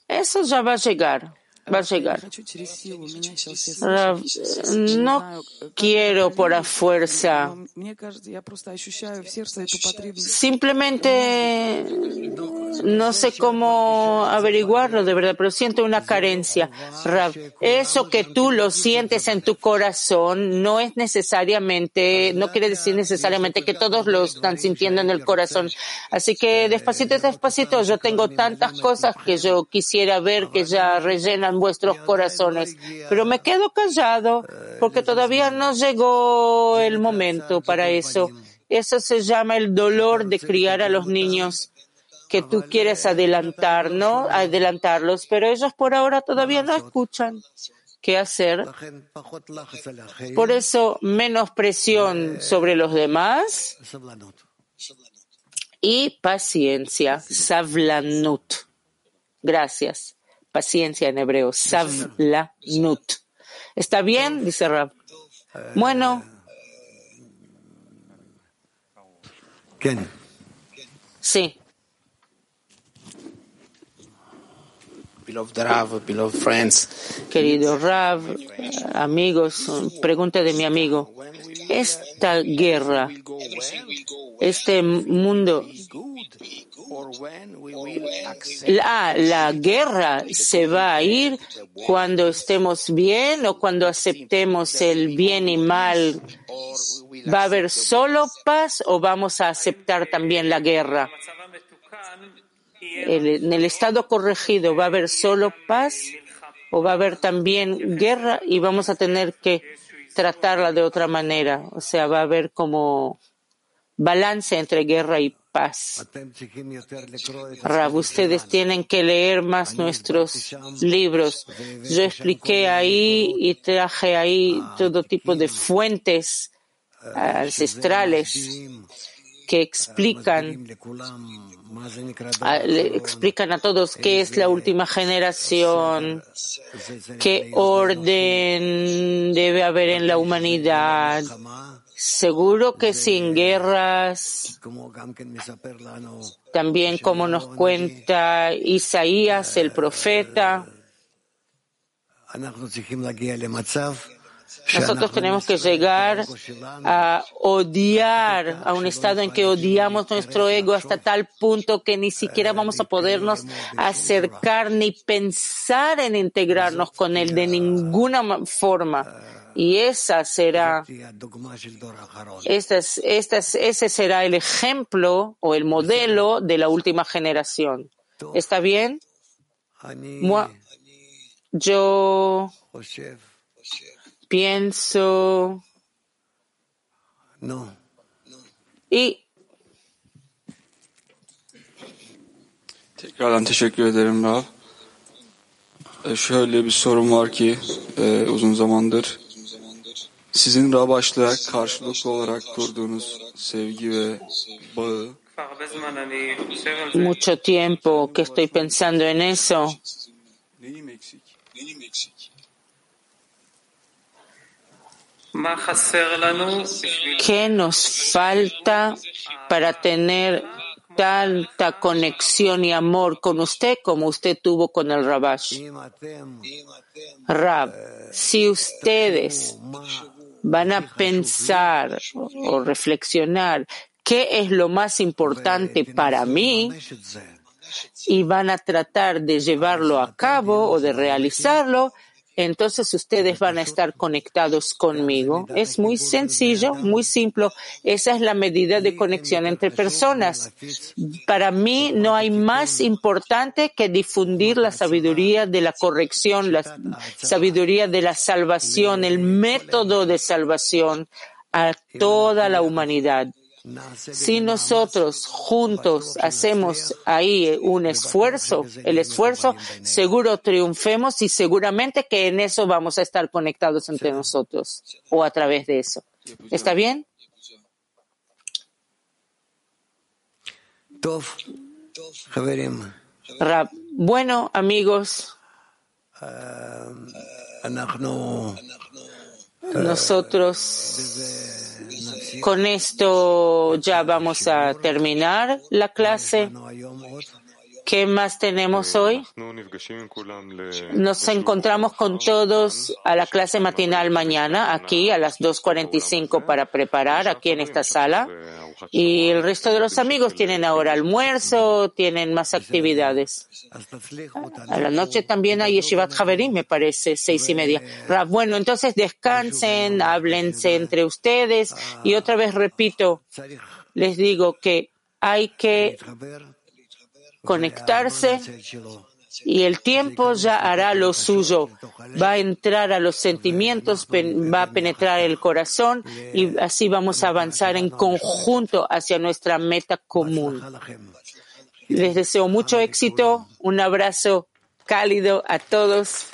Eso ya va a llegar, va a llegar. Eh, no quiero por la fuerza. Simplemente no sé cómo averiguarlo de verdad, pero siento una carencia. Rav, eso que tú lo sientes en tu corazón no es necesariamente, no quiere decir necesariamente que todos lo están sintiendo en el corazón. Así que despacito, despacito, yo tengo tantas cosas que yo quisiera ver que ya rellenan vuestros corazones, pero me quedo callado porque todavía no llegó el momento para eso. Eso se llama el dolor de criar a los niños que tú quieres adelantar, ¿no? Adelantarlos, pero ellos por ahora todavía no escuchan. ¿Qué hacer? Por eso, menos presión sobre los demás y paciencia, savlanut. Gracias. Paciencia en hebreo, savlanut. ¿Está bien? Dice Rab. Bueno, sí. Querido Rav, amigos, pregunta de mi amigo. Esta guerra, este mundo, la, la guerra se va a ir cuando estemos bien o cuando aceptemos el bien y mal. ¿Va a haber solo paz o vamos a aceptar también la guerra? En el estado corregido va a haber solo paz o va a haber también guerra y vamos a tener que tratarla de otra manera. O sea, va a haber como balance entre guerra y paz. Rab, ustedes tienen que leer más nuestros libros. Yo expliqué ahí y traje ahí todo tipo de fuentes ancestrales que explican le explican a todos qué es la última generación, qué orden debe haber en la humanidad. Seguro que sin guerras, también como nos cuenta Isaías, el profeta, Nosotros tenemos que llegar a odiar, a un estado en que odiamos nuestro ego hasta tal punto que ni siquiera vamos a podernos acercar ni pensar en integrarnos con él de ninguna forma. Y esa será, esta es- esta es- ese será el ejemplo o el modelo de la última generación. ¿Está bien? Yo pienso No. y Tekrardan teşekkür ederim Rav. E, şöyle bir sorun var ki e, uzun zamandır sizin Rabaş'la karşılıklı olarak kurduğunuz sevgi ve bağı mucho tiempo que estoy pensando en eso. neyim eksik? ¿Qué nos falta para tener tanta conexión y amor con usted como usted tuvo con el Rabash? Rab, si ustedes van a pensar o reflexionar qué es lo más importante para mí y van a tratar de llevarlo a cabo o de realizarlo, entonces ustedes van a estar conectados conmigo. Es muy sencillo, muy simple. Esa es la medida de conexión entre personas. Para mí no hay más importante que difundir la sabiduría de la corrección, la sabiduría de la salvación, el método de salvación a toda la humanidad. Si nosotros juntos hacemos ahí un esfuerzo, el esfuerzo, seguro triunfemos y seguramente que en eso vamos a estar conectados entre nosotros o a través de eso. ¿Está bien? Bueno, amigos nosotros con esto ya vamos a terminar la clase. ¿Qué más tenemos hoy? Nos encontramos con todos a la clase matinal mañana, aquí a las 2.45 para preparar, aquí en esta sala. Y el resto de los amigos tienen ahora almuerzo, tienen más actividades. A la noche también hay Yeshivat Javerim, me parece, seis y media. Bueno, entonces descansen, háblense entre ustedes. Y otra vez repito, les digo que hay que conectarse y el tiempo ya hará lo suyo. Va a entrar a los sentimientos, va a penetrar el corazón y así vamos a avanzar en conjunto hacia nuestra meta común. Les deseo mucho éxito, un abrazo cálido a todos,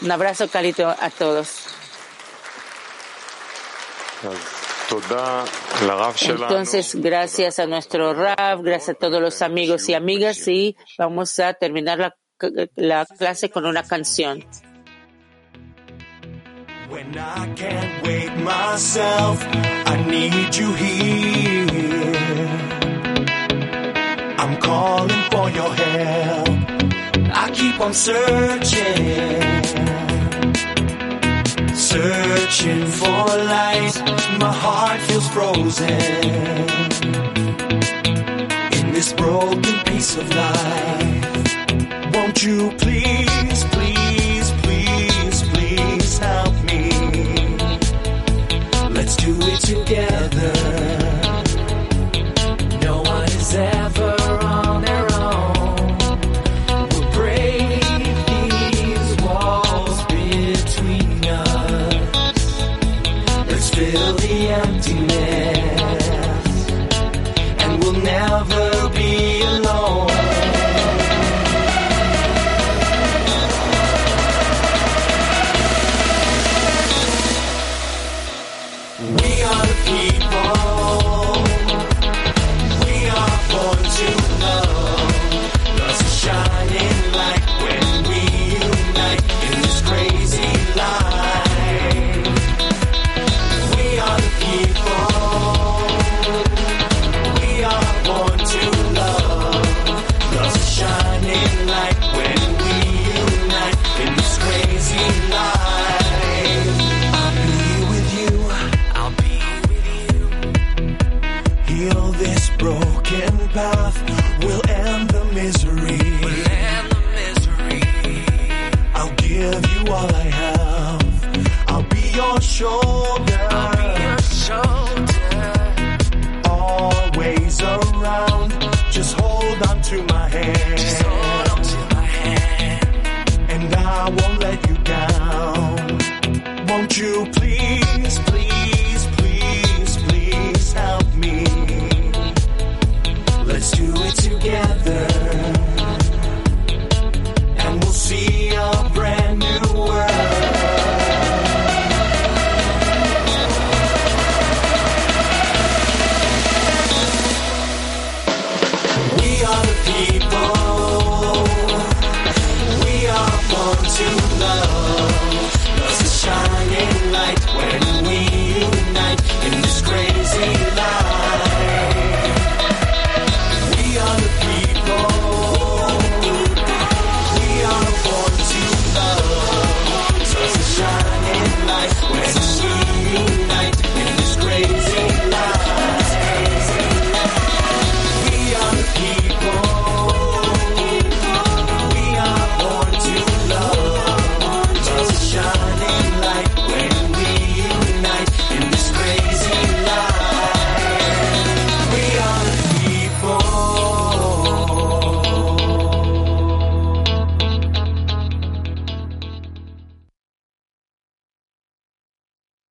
un abrazo cálido a todos. Entonces, gracias a nuestro Rav, gracias a todos los amigos y amigas y vamos a terminar la, la clase con una canción. When I can't wait myself, I need you here. I'm calling for your help. I keep on searching, searching for light. My heart feels frozen in this broken piece of life. Won't you please, please, please, please help me? Let's do it together.